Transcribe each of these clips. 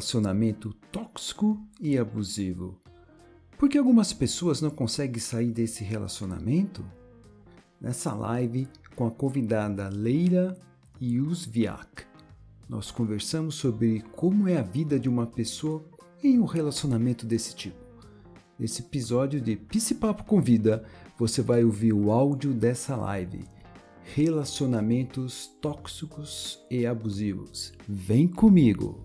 relacionamento tóxico e abusivo? Por que algumas pessoas não conseguem sair desse relacionamento? Nessa live, com a convidada Leila Yusviak, nós conversamos sobre como é a vida de uma pessoa em um relacionamento desse tipo. Nesse episódio de Papo Convida, você vai ouvir o áudio dessa live relacionamentos tóxicos e abusivos. Vem comigo!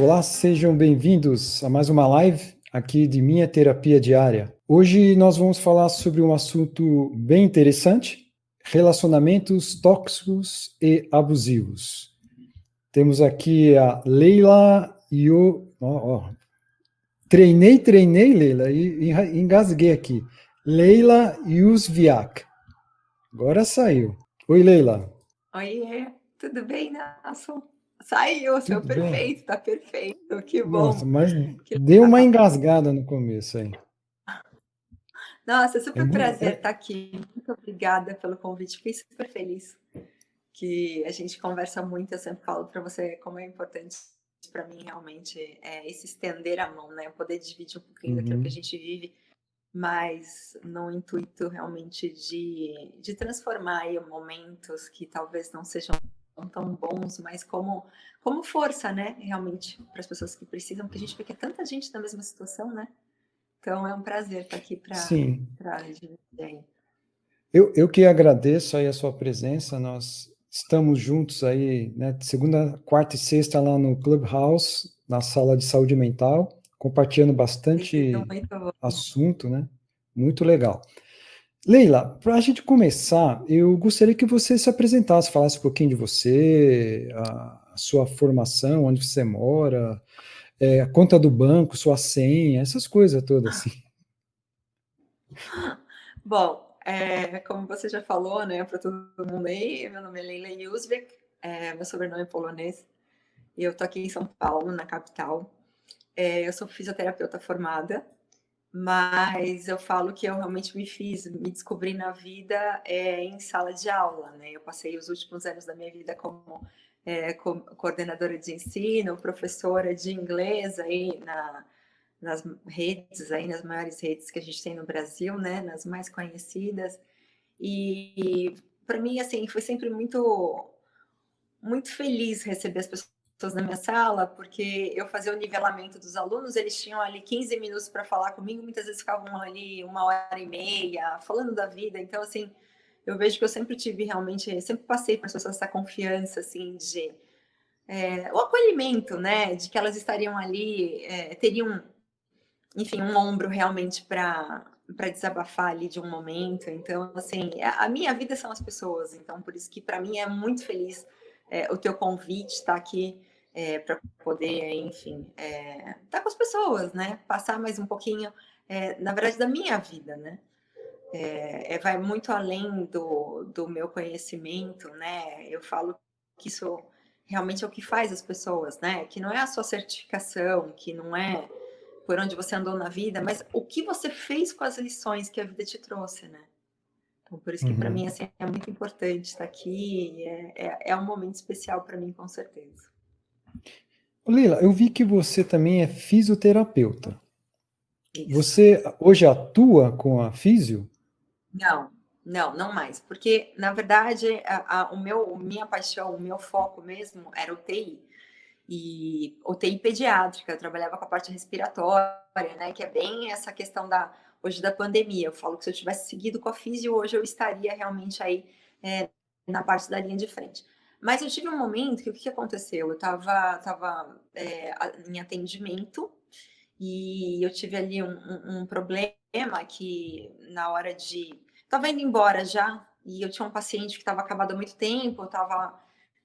Olá, sejam bem-vindos a mais uma live aqui de Minha Terapia Diária. Hoje nós vamos falar sobre um assunto bem interessante: relacionamentos tóxicos e abusivos. Temos aqui a Leila e o. Ó, ó. Treinei, treinei, Leila, e engasguei aqui. Leila Yusviak. Agora saiu. Oi, Leila. Oi, tudo bem, Nelson? Saiu, seu perfeito, tá perfeito, que bom. Nossa, mas que deu uma engasgada no começo aí. Nossa, é super é prazer estar aqui. Muito obrigada pelo convite, fiquei super feliz. Que a gente conversa muito, eu sempre falo para você como é importante para mim realmente é esse estender a mão, né? Poder dividir um pouquinho uhum. daquilo que a gente vive, mas no intuito realmente de, de transformar aí momentos que talvez não sejam tão bons, mas como, como força, né? Realmente, para as pessoas que precisam, porque a gente vê que é tanta gente na mesma situação, né? Então é um prazer estar aqui para dividir Eu, eu que agradeço aí a sua presença, nós estamos juntos aí, né, segunda, quarta e sexta lá no Clubhouse, na sala de saúde mental, compartilhando bastante assunto, né? Muito legal. Leila, para a gente começar, eu gostaria que você se apresentasse, falasse um pouquinho de você, a, sua formação, onde você mora, é, a conta do banco, sua senha, essas coisas todas assim. Bom, é, como você já falou, né, para todo mundo aí, meu nome é Leila Yusvik, é, meu sobrenome é polonês, e eu tô aqui em São Paulo, na capital. É, eu sou fisioterapeuta formada, mas eu falo que eu realmente me fiz, me descobri na vida é, em sala de aula, né? Eu passei os últimos anos da minha vida como é, co coordenadora de ensino, professora de inglês aí na, nas redes, aí nas maiores redes que a gente tem no Brasil, né? Nas mais conhecidas. E, e para mim, assim, foi sempre muito muito feliz receber as pessoas pessoas na minha sala, porque eu fazia o nivelamento dos alunos, eles tinham ali 15 minutos para falar comigo, muitas vezes ficavam ali uma hora e meia, falando da vida. Então, assim, eu vejo que eu sempre tive realmente, sempre passei para as pessoas essa confiança, assim, de. É, o acolhimento, né? De que elas estariam ali, é, teriam, enfim, um ombro realmente para para desabafar ali de um momento. Então, assim, a, a minha vida são as pessoas. Então, por isso que para mim é muito feliz é, o teu convite estar tá aqui é, para poder, enfim, estar é, tá com as pessoas, né? Passar mais um pouquinho, é, na verdade, da minha vida, né? É, é, vai muito além do, do meu conhecimento, né? Eu falo que isso realmente é o que faz as pessoas, né? Que não é a sua certificação, que não é por onde você andou na vida, mas o que você fez com as lições que a vida te trouxe, né? Então, por isso que uhum. para mim assim, é muito importante estar aqui, é, é, é um momento especial para mim, com certeza. Lila, eu vi que você também é fisioterapeuta. Isso. Você hoje atua com a físio? Não, não, não mais. Porque, na verdade, a, a, o meu, minha paixão, o meu foco mesmo era o TI. E UTI pediátrica, eu trabalhava com a parte respiratória, né? Que é bem essa questão da hoje da pandemia. Eu falo que se eu tivesse seguido com a físio, hoje eu estaria realmente aí é, na parte da linha de frente. Mas eu tive um momento que o que aconteceu? Eu estava tava, é, em atendimento e eu tive ali um, um, um problema que na hora de. Estava indo embora já, e eu tinha um paciente que estava acabado há muito tempo, estava,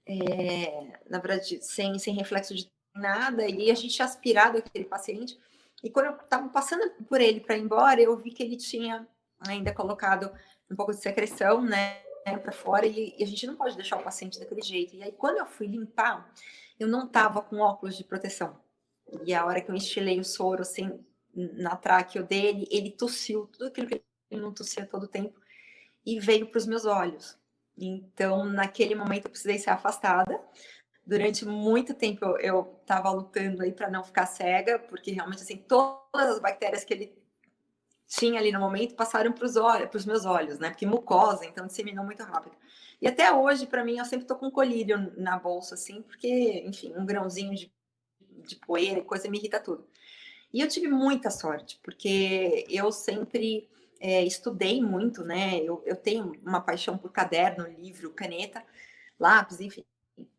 é, na verdade, sem, sem reflexo de nada, e a gente aspirado aquele paciente. E quando eu estava passando por ele para ir embora, eu vi que ele tinha ainda colocado um pouco de secreção, né, para fora, e, e, a gente não pode deixar o paciente daquele jeito. E aí, quando eu fui limpar, eu não estava com óculos de proteção. E a hora que eu estilei o soro, assim, na tráqueo dele, ele tossiu, tudo aquilo que ele não tossia todo o tempo, e veio para os meus olhos. Então, naquele momento, eu precisei ser afastada. Durante muito tempo, eu estava lutando aí para não ficar cega, porque realmente, assim, todas as bactérias que ele tinha ali no momento passaram para os olhos, para os meus olhos, né? Porque mucosa, então disseminou muito rápido. E até hoje, para mim, eu sempre tô com colírio na bolsa, assim, porque, enfim, um grãozinho de, de poeira e coisa me irrita tudo. E eu tive muita sorte, porque eu sempre é, estudei muito, né? Eu, eu tenho uma paixão por caderno, livro, caneta, lápis, enfim,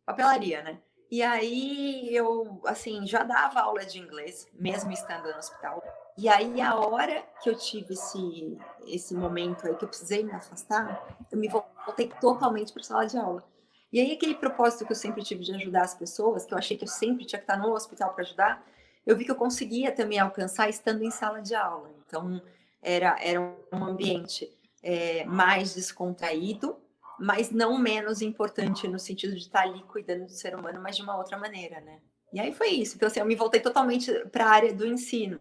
papelaria, né? E aí eu, assim, já dava aula de inglês, mesmo estando no hospital. E aí a hora que eu tive esse, esse momento aí que eu precisei me afastar, eu me voltei totalmente para a sala de aula. E aí aquele propósito que eu sempre tive de ajudar as pessoas, que eu achei que eu sempre tinha que estar no hospital para ajudar, eu vi que eu conseguia também alcançar estando em sala de aula. Então, era, era um ambiente é, mais descontraído, mas não menos importante no sentido de estar ali cuidando do ser humano, mas de uma outra maneira, né? E aí foi isso. Então, assim, eu me voltei totalmente para a área do ensino.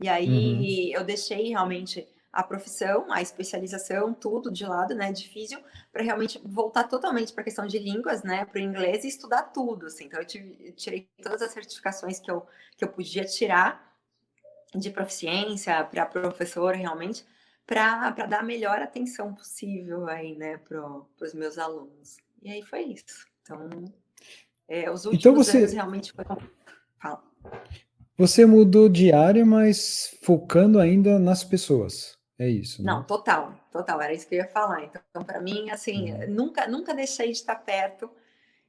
E aí uhum. eu deixei realmente a profissão, a especialização, tudo de lado, né, de físio, para realmente voltar totalmente para a questão de línguas, né, para o inglês e estudar tudo, assim. Então eu, tive, tirei todas as certificações que eu, que eu podia tirar de proficiência para professor realmente, para dar a melhor atenção possível aí, né, para os meus alunos. E aí foi isso. Então, é, os então últimos então você... anos realmente foi. Fala. Você mudou de área, mas focando ainda nas pessoas. É isso. Né? Não, total, total, era isso que eu ia falar. Então, para mim, assim, uhum. nunca, nunca deixei de estar perto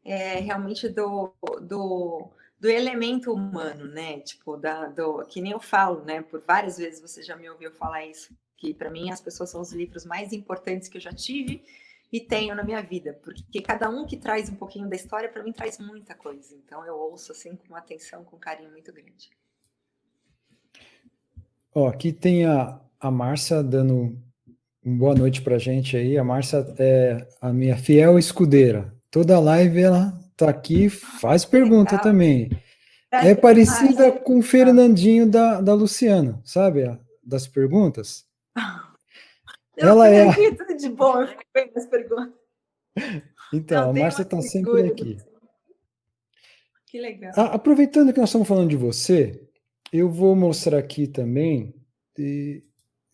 é, realmente do, do, do elemento humano, né? Tipo, da, do, que nem eu falo, né? Por várias vezes você já me ouviu falar isso, que para mim as pessoas são os livros mais importantes que eu já tive e tenho na minha vida, porque cada um que traz um pouquinho da história, para mim traz muita coisa. Então eu ouço assim com atenção, com carinho muito grande. Ó, aqui tem a, a Márcia dando uma boa noite para gente aí. A Márcia é a minha fiel escudeira. Toda live ela tá aqui, faz pergunta Legal. também. É parecida com o Fernandinho da, da Luciana, sabe? Das perguntas. Eu ela é. Aqui, tudo de bom, eu fico bem nas perguntas. Então, a Márcia está sempre aqui. Que legal. aproveitando que nós estamos falando de você, eu vou mostrar aqui também e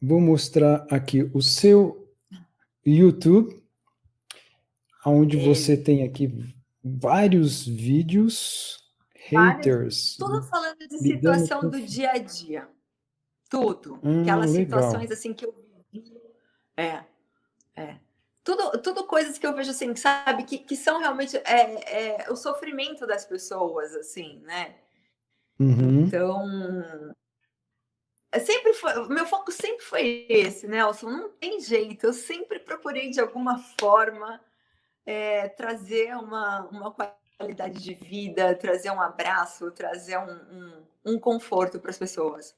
Vou mostrar aqui o seu YouTube, onde você tem aqui vários vídeos, haters. Tudo falando de situação do dia a dia. Tudo. Hum, Aquelas legal. situações assim que eu É. É. Tudo, tudo coisas que eu vejo assim, sabe, que, que são realmente é, é, o sofrimento das pessoas, assim, né? Uhum. Então, sempre foi, meu foco sempre foi esse, Nelson. Não tem jeito. Eu sempre procurei de alguma forma é, trazer uma, uma qualidade de vida, trazer um abraço, trazer um, um, um conforto para as pessoas.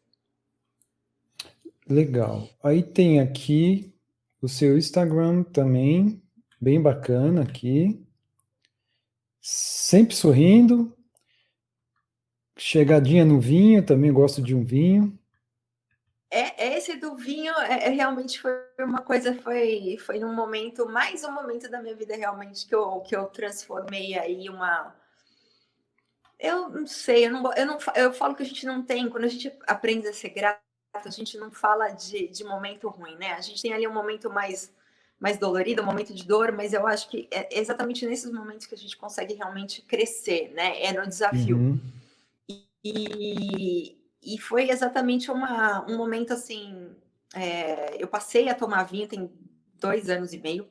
Legal. Aí tem aqui o seu Instagram também, bem bacana aqui. Sempre sorrindo. Chegadinha no vinho, também gosto de um vinho é, esse do vinho é, é, realmente foi uma coisa, foi, foi um momento, mais um momento da minha vida realmente que eu, que eu transformei aí uma. Eu não sei, eu não, eu não eu falo que a gente não tem, quando a gente aprende a ser grato, a gente não fala de, de momento ruim, né? A gente tem ali um momento mais mais dolorido, um momento de dor, mas eu acho que é exatamente nesses momentos que a gente consegue realmente crescer, né? É no desafio. Uhum. E, e foi exatamente uma, um momento assim. É, eu passei a tomar vinho tem dois anos e meio.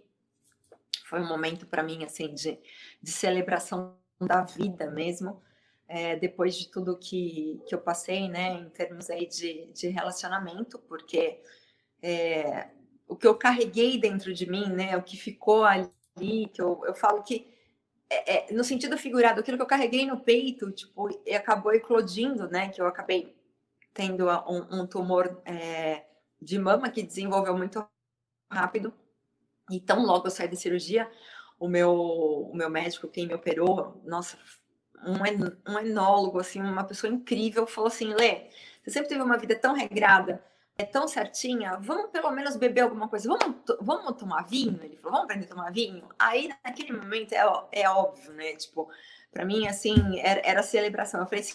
Foi um momento para mim assim de, de celebração da vida mesmo. É, depois de tudo que, que eu passei, né, em termos aí de, de relacionamento, porque é, o que eu carreguei dentro de mim, né, o que ficou ali, que eu, eu falo que é, é, no sentido figurado, aquilo que eu carreguei no peito, tipo, acabou eclodindo, né, que eu acabei tendo um, um tumor é, de mama que desenvolveu muito rápido. E tão logo eu saí da cirurgia, o meu, o meu médico, quem me operou, nossa, um, um enólogo, assim, uma pessoa incrível, falou assim, Lê, você sempre teve uma vida tão regrada, é tão certinha, vamos pelo menos beber alguma coisa, vamos, vamos tomar vinho? Ele falou, vamos aprender a tomar vinho? Aí, naquele momento, é, é óbvio, né? Tipo, para mim, assim, era, era celebração. Eu falei assim,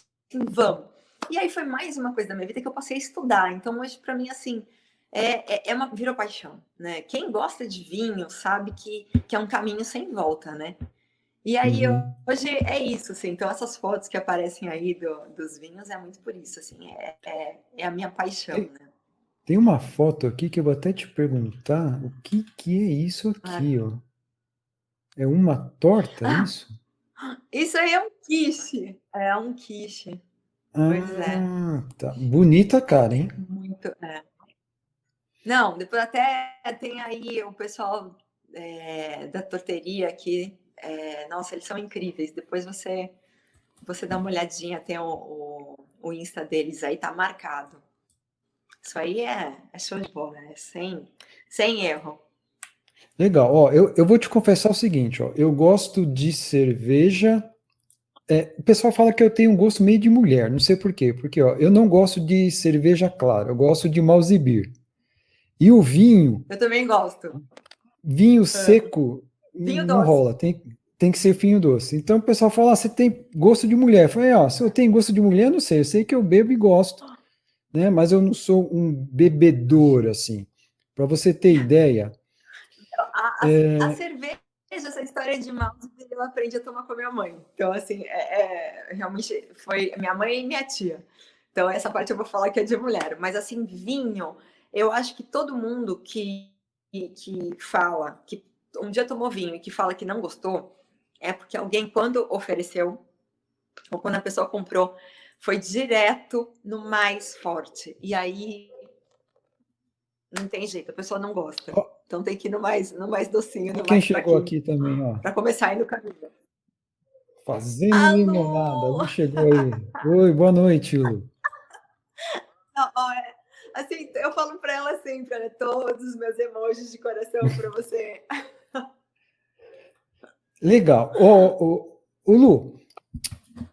vamos. E aí foi mais uma coisa da minha vida que eu passei a estudar. Então, hoje, para mim, assim, é, é, é, uma, virou paixão, né? Quem gosta de vinho sabe que, que é um caminho sem volta, né? E aí, uhum. hoje é isso, assim. Então, essas fotos que aparecem aí do, dos vinhos é muito por isso, assim. É, é, é a minha paixão, tem, né? Tem uma foto aqui que eu vou até te perguntar o que, que é isso aqui, ah. ó. É uma torta, é ah, isso? Isso aí é um quiche. É um quiche. Pois é. ah, tá. Bonita cara, hein? Muito, é. Não, depois até tem aí o pessoal é, da torteria aqui. É, nossa, eles são incríveis. Depois você você dá uma olhadinha, tem o, o, o Insta deles aí, tá marcado. Isso aí é, é show de bola, é sem, sem erro. Legal, ó, eu, eu vou te confessar o seguinte, ó, eu gosto de cerveja é, o pessoal fala que eu tenho um gosto meio de mulher, não sei por quê. Porque ó, eu não gosto de cerveja clara, eu gosto de Malzibir. E o vinho. Eu também gosto. Vinho seco vinho não doce. rola, tem, tem que ser vinho doce. Então o pessoal fala: ah, você tem gosto de mulher. Eu falei: ó, se eu tenho gosto de mulher, não sei. Eu sei que eu bebo e gosto, né? Mas eu não sou um bebedor assim. Para você ter ideia. A, a, é... a cerveja essa história de mouse eu aprendi a tomar com a minha mãe. Então, assim, é, é, realmente foi minha mãe e minha tia. Então, essa parte eu vou falar que é de mulher. Mas, assim, vinho, eu acho que todo mundo que, que fala que um dia tomou vinho e que fala que não gostou, é porque alguém, quando ofereceu, ou quando a pessoa comprou, foi direto no mais forte. E aí não tem jeito, a pessoa não gosta. Então tem que ir no mais, no mais docinho. No Quem mais chegou aqui também, ó. Para começar aí no caminho. Fazendo nada. Lu chegou aí. Oi, boa noite, Lu. Não, ó, é, assim, eu falo para ela sempre, né, todos os meus emojis de coração para você. Legal. Ô, ô, ô, Lu,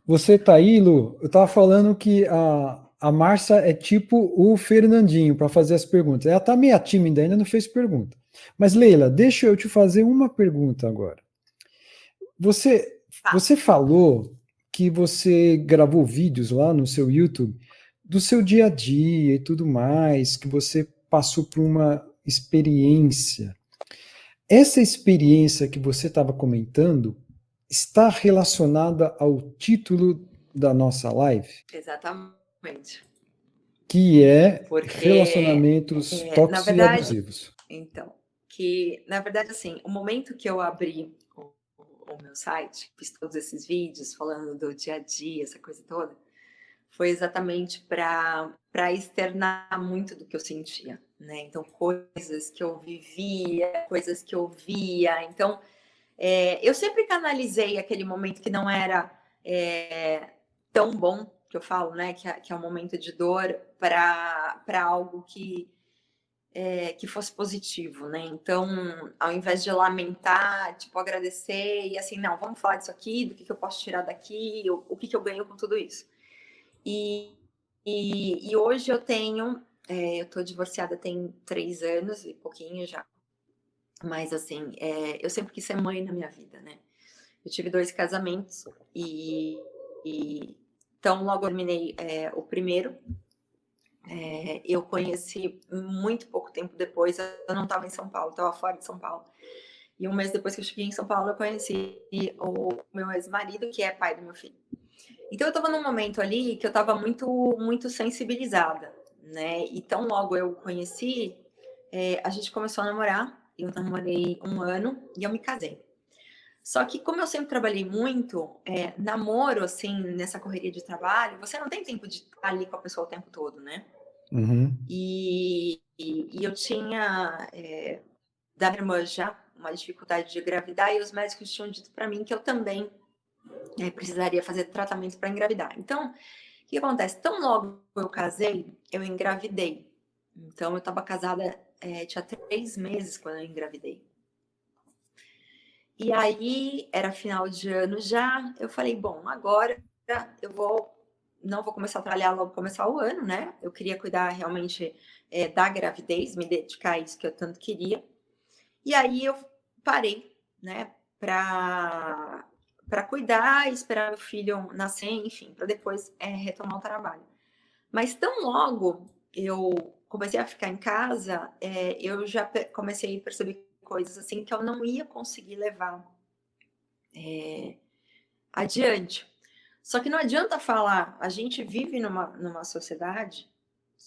você tá aí, Lu? Eu tava falando que a, a Marcia é tipo o Fernandinho para fazer as perguntas. Ela tá meio tímida, ainda não fez pergunta. Mas, Leila, deixa eu te fazer uma pergunta agora. Você, tá. você falou que você gravou vídeos lá no seu YouTube do seu dia a dia e tudo mais, que você passou por uma experiência. Essa experiência que você estava comentando está relacionada ao título da nossa live? Exatamente. Que é Porque, relacionamentos é, tóxicos verdade, e abusivos. Então, que, na verdade, assim, o momento que eu abri o, o, meu site, fiz todos esses vídeos falando do dia a dia, essa coisa toda, foi exatamente para externar muito do que eu sentia, né? Então, coisas que eu vivia, coisas que eu via. Então, é, eu sempre canalizei aquele momento que não era é, tão bom, que eu falo, né? Que é, que é um momento de dor, para algo que é, que fosse positivo, né? Então, ao invés de lamentar, tipo, agradecer e assim, não, vamos falar disso aqui, do que, que eu posso tirar daqui, o, o que, que eu ganho com tudo isso. E, e, e hoje eu tenho, é, eu tô divorciada tem três anos e pouquinho já, mas assim, é, eu sempre quis ser mãe na minha vida, né? Eu tive dois casamentos e, e então logo terminei é, o primeiro, é, eu conheci muito pouco tempo depois, eu não estava em São Paulo, estava fora de São Paulo. E um mês depois que eu cheguei em São Paulo, eu conheci o meu ex-marido, que é pai do meu filho. Então eu estava num momento ali que eu estava muito, muito sensibilizada, né? E tão logo eu conheci, é, a gente começou a namorar. Eu namorei um ano e eu me casei. Só que como eu sempre trabalhei muito, é, namoro, assim, nessa correria de trabalho, você não tem tempo de estar ali com a pessoa o tempo todo, né? Uhum. E, e, e, eu tinha é, da minha irmã já uma dificuldade de engravidar e os médicos tinham dito para mim que eu também é, precisaria fazer tratamento para engravidar. Então, o que acontece? Tão logo eu casei, eu engravidei. Então, eu estava casada, é, tinha três meses quando eu engravidei. E aí, era final de ano já, eu falei, bom, agora eu vou, não vou começar a trabalhar logo começar o ano, né? Eu queria cuidar realmente é, da gravidez, me dedicar a isso que eu tanto queria. E aí eu parei, né, para para cuidar, esperar meu filho nascer, enfim, para depois é, retomar o trabalho. Mas tão logo eu comecei a ficar em casa, é, eu já comecei a perceber coisas assim que eu não ia conseguir levar é, adiante. Só que não adianta falar, a gente vive numa, numa sociedade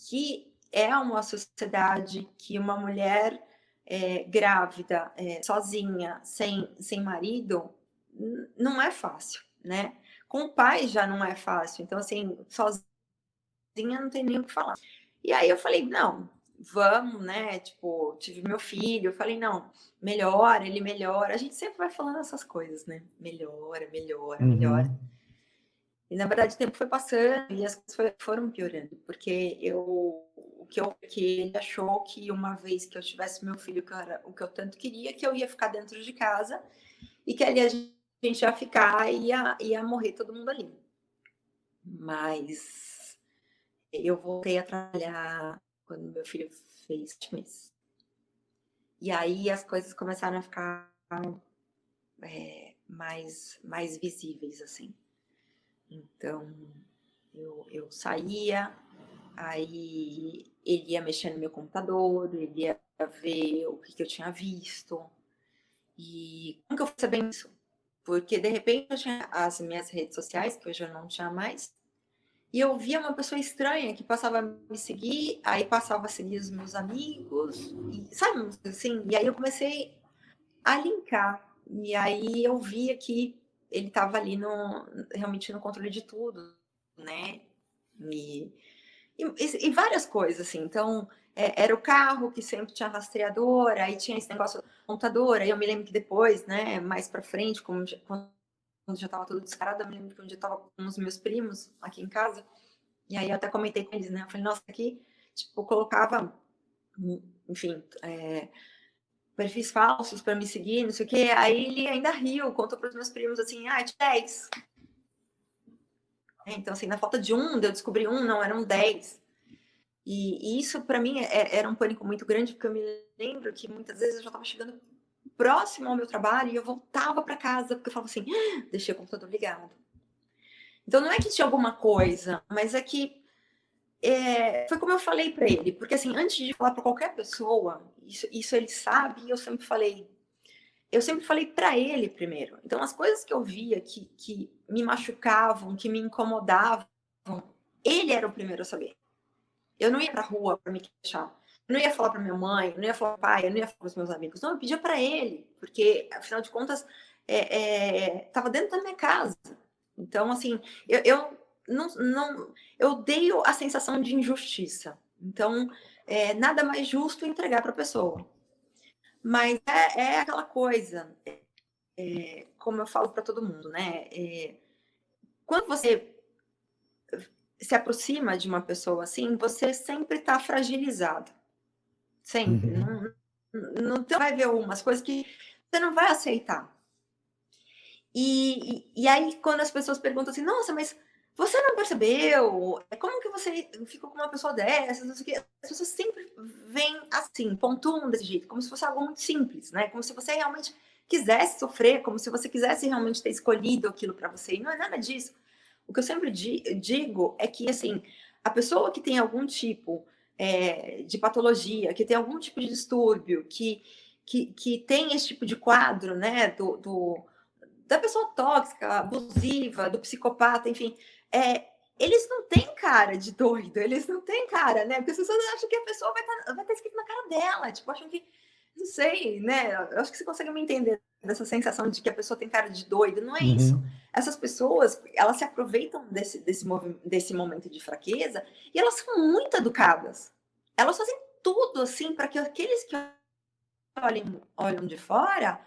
que é uma sociedade que uma mulher é, grávida, é, sozinha, sem, sem marido, não é fácil, né? Com o pai já não é fácil. Então, assim, sozinha não tem nem o que falar. E aí eu falei, não, vamos, né? Tipo, tive meu filho, eu falei, não, melhora, ele melhora. A gente sempre vai falando essas coisas, né? Melhora, melhora, uhum. melhora. E na verdade o tempo foi passando e as coisas foram piorando, porque eu o que eu que ele achou que uma vez que eu tivesse meu filho, que era o que eu tanto queria, que eu ia ficar dentro de casa e que ali a gente ia ficar ia, ia morrer todo mundo ali. Mas eu voltei a trabalhar quando meu filho fez sete meses. E aí as coisas começaram a ficar é, mais, mais visíveis, assim. Então, eu, eu saía, aí ele ia mexer no meu computador, ele ia ver o que, que eu tinha visto. E como que eu fui sabendo isso? Porque, de repente, eu tinha as minhas redes sociais, que hoje eu não tinha mais, e eu via uma pessoa estranha que passava a me seguir, aí passava a seguir os meus amigos, e, sabe, assim, e aí eu comecei a linkar. E aí eu via que ele estava ali no, realmente no controle de tudo, né? E, e, e várias coisas, assim. Então, é, era o carro que sempre tinha rastreador, aí tinha esse negócio montador, aí eu me lembro que depois, né, mais para frente, como, quando já estava tudo descarado, eu me lembro que um dia eu estava com os meus primos aqui em casa, e aí eu até comentei com eles, né, eu falei, nossa, aqui, tipo, colocava, enfim, é, perfis falsos para me seguir, não sei o quê. Aí ele ainda riu, contou para os meus primos assim, ah, de 10. Então, assim, na falta de um, eu descobri um, não, eram 10. E, e isso, para mim, é, era um pânico muito grande, porque eu me lembro que muitas vezes eu já estava chegando próximo ao meu trabalho e eu voltava para casa, porque eu falava assim, ah, deixei o computador ligado. Então, não é que tinha alguma coisa, mas é que é, foi como eu falei para ele, porque assim, antes de falar para qualquer pessoa, isso, isso ele sabe, e eu sempre falei, eu sempre falei para ele primeiro. Então, as coisas que eu via que, que me machucavam, que me incomodavam, ele era o primeiro a saber. Eu não ia para rua para me queixar. Eu não ia falar para minha mãe, eu não ia falar para pai, eu não ia falar para os meus amigos. Não, eu pedia para ele, porque afinal de contas estava é, é, dentro da minha casa. Então, assim, eu, eu não, não, eu odeio a sensação de injustiça. Então, é nada mais justo entregar para a pessoa. Mas é, é aquela coisa, é, como eu falo para todo mundo, né? É, quando você se aproxima de uma pessoa assim, você sempre está fragilizado. Sempre. Uhum. Não, não, vai ver umas coisas que você não vai aceitar. E, e, e, aí, quando as pessoas perguntam assim, nossa, mas você não percebeu? Como que você ficou com uma pessoa quê. As pessoas sempre vêm assim, pontuam desse jeito, como se fosse algo muito simples, né? Como se você realmente quisesse sofrer, como se você quisesse realmente ter escolhido aquilo para você. E não é nada disso. O que eu sempre digo é que, assim, a pessoa que tem algum tipo é, de patologia, que tem algum tipo de distúrbio, que, que, que tem esse tipo de quadro, né, do, do da pessoa tóxica, abusiva, do psicopata, enfim, é, eles não têm cara de doido, eles não têm cara, né? Porque as pessoas acham que a pessoa vai estar tá, vai tá escrito na cara dela, tipo, acham que, não sei, né? Eu acho que você consegue me entender dessa sensação de que a pessoa tem cara de doido, não é uhum. isso. Essas pessoas, elas se aproveitam desse, desse, desse momento de fraqueza e elas são muito educadas. Elas fazem tudo, assim, para que aqueles que olhem, olham de fora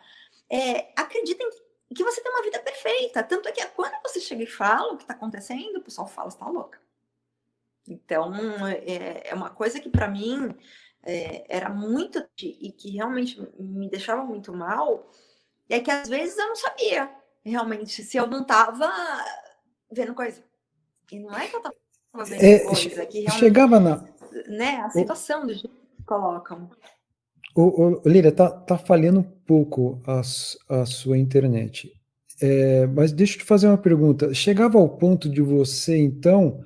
é, acreditem que você tem uma vida perfeita. Tanto é que quando você chega e fala o que está acontecendo, o pessoal fala, está louca. Então, é, é uma coisa que para mim é, era muito e que realmente me deixava muito mal, é que às vezes eu não sabia realmente se eu não estava vendo coisa. E não é que eu estava vendo é, coisa, que realmente, chegava na né, a situação do jeito que colocam. Ô, ô, Lília, tá, tá falhando um pouco a, a sua internet. É, mas deixa eu te fazer uma pergunta. Chegava ao ponto de você, então,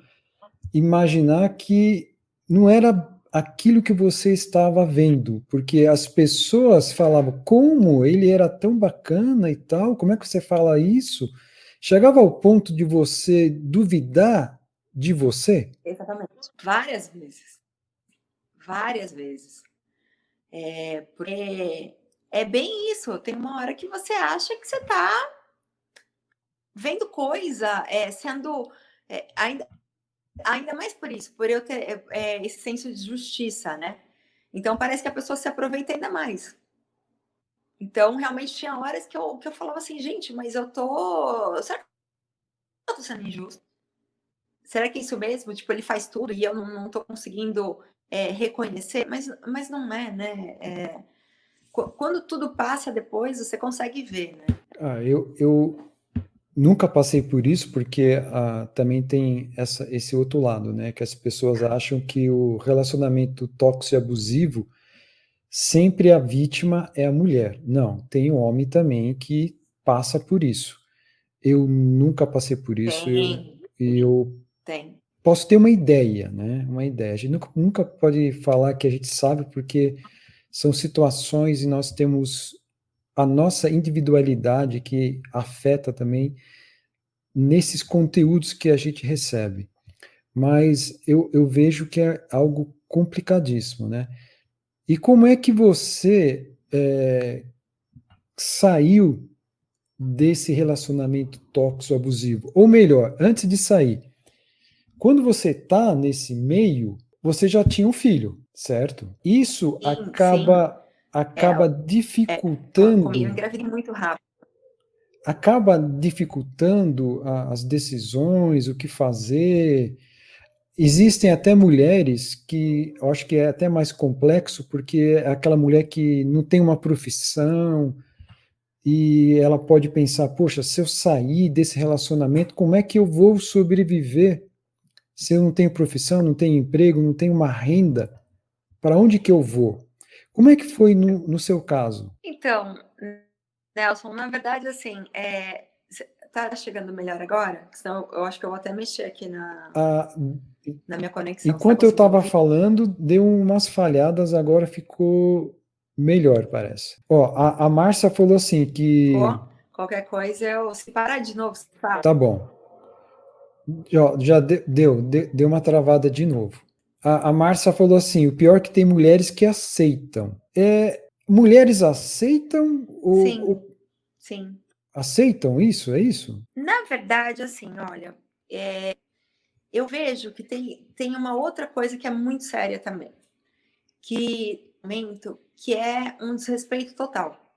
imaginar que não era aquilo que você estava vendo, porque as pessoas falavam como ele era tão bacana e tal, como é que você fala isso? Chegava ao ponto de você duvidar de você? Exatamente. Várias vezes. Várias vezes. É, porque é bem isso. Tem uma hora que você acha que você está vendo coisa, é, sendo é, ainda, ainda mais por isso, por eu ter é, é, esse senso de justiça, né? Então parece que a pessoa se aproveita ainda mais. Então, realmente tinha horas que eu, que eu falava assim, gente, mas eu tô. Será que eu tô sendo injusto? Será que é isso mesmo? Tipo, ele faz tudo e eu não, não tô conseguindo é, reconhecer, mas, mas não é, né? É, quando tudo passa depois, você consegue ver, né? Ah, eu, eu nunca passei por isso, porque ah, também tem essa, esse outro lado, né? Que as pessoas acham que o relacionamento tóxico e abusivo sempre a vítima é a mulher. Não, tem um homem também que passa por isso. Eu nunca passei por isso. Tem. Eu, eu tem posso ter uma ideia, né? Uma ideia. A gente nunca, nunca pode falar que a gente sabe, porque são situações e nós temos a nossa individualidade que afeta também nesses conteúdos que a gente recebe. Mas eu, eu vejo que é algo complicadíssimo, né? E como é que você é, saiu desse relacionamento tóxico abusivo? Ou melhor, antes de sair, quando você está nesse meio, você já tinha um filho, certo? Isso sim, acaba sim. Acaba é, dificultando. É, eu engravidei muito rápido. Acaba dificultando a, as decisões, o que fazer. Existem até mulheres que eu acho que é até mais complexo, porque é aquela mulher que não tem uma profissão e ela pode pensar: poxa, se eu sair desse relacionamento, como é que eu vou sobreviver se eu não tenho profissão, não tenho emprego, não tenho uma renda, para onde que eu vou? Como é que foi no, no seu caso? Então, Nelson, na verdade, assim, é, tá chegando melhor agora? Senão eu acho que eu vou até mexer aqui na, ah, na minha conexão. Enquanto tá eu estava falando, deu umas falhadas, agora ficou melhor, parece. Ó, a, a Márcia falou assim que. qualquer coisa eu. Se parar de novo, você fala. Tá bom. Já, já deu, deu, deu uma travada de novo. A, a Márcia falou assim: o pior é que tem mulheres que aceitam. É, mulheres aceitam? Ou, sim, ou, sim. Aceitam isso? É isso? Na verdade, assim, olha, é, eu vejo que tem, tem uma outra coisa que é muito séria também, que que é um desrespeito total.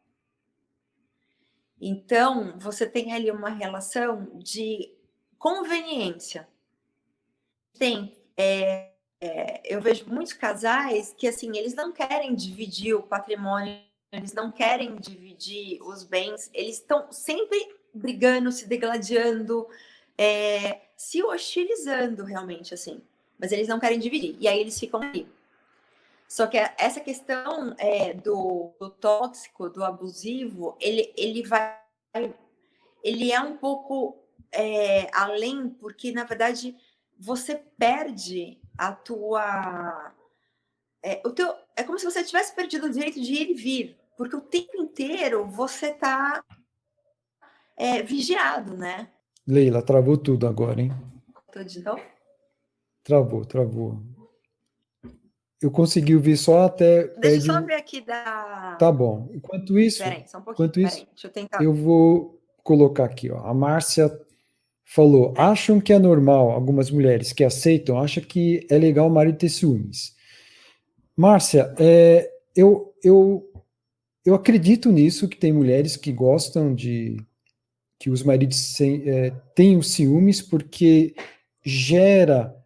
Então, você tem ali uma relação de conveniência. Tem, é, é, eu vejo muitos casais que assim eles não querem dividir o patrimônio, eles não querem dividir os bens, eles estão sempre brigando, se degladiando, é, se hostilizando realmente assim, mas eles não querem dividir e aí eles ficam ali. Só que essa questão é, do, do tóxico, do abusivo, ele, ele vai, ele é um pouco é, além, porque na verdade você perde a tua é, o teu, é como se você tivesse perdido o direito de ir e vir, porque o tempo inteiro você está é, vigiado, né? Leila, travou tudo agora, hein? Tô de novo? Travou, travou. Eu consegui ouvir só até. Deixa eu só ver aqui da. Tá bom. Enquanto isso. Peraí, só um pouquinho. Enquanto isso, eu tentar. Eu vou colocar aqui, ó. A Márcia falou: acham que é normal, algumas mulheres que aceitam, acham que é legal o marido ter ciúmes. Márcia, é, eu, eu, eu acredito nisso, que tem mulheres que gostam de que os maridos sem, é, tenham ciúmes, porque gera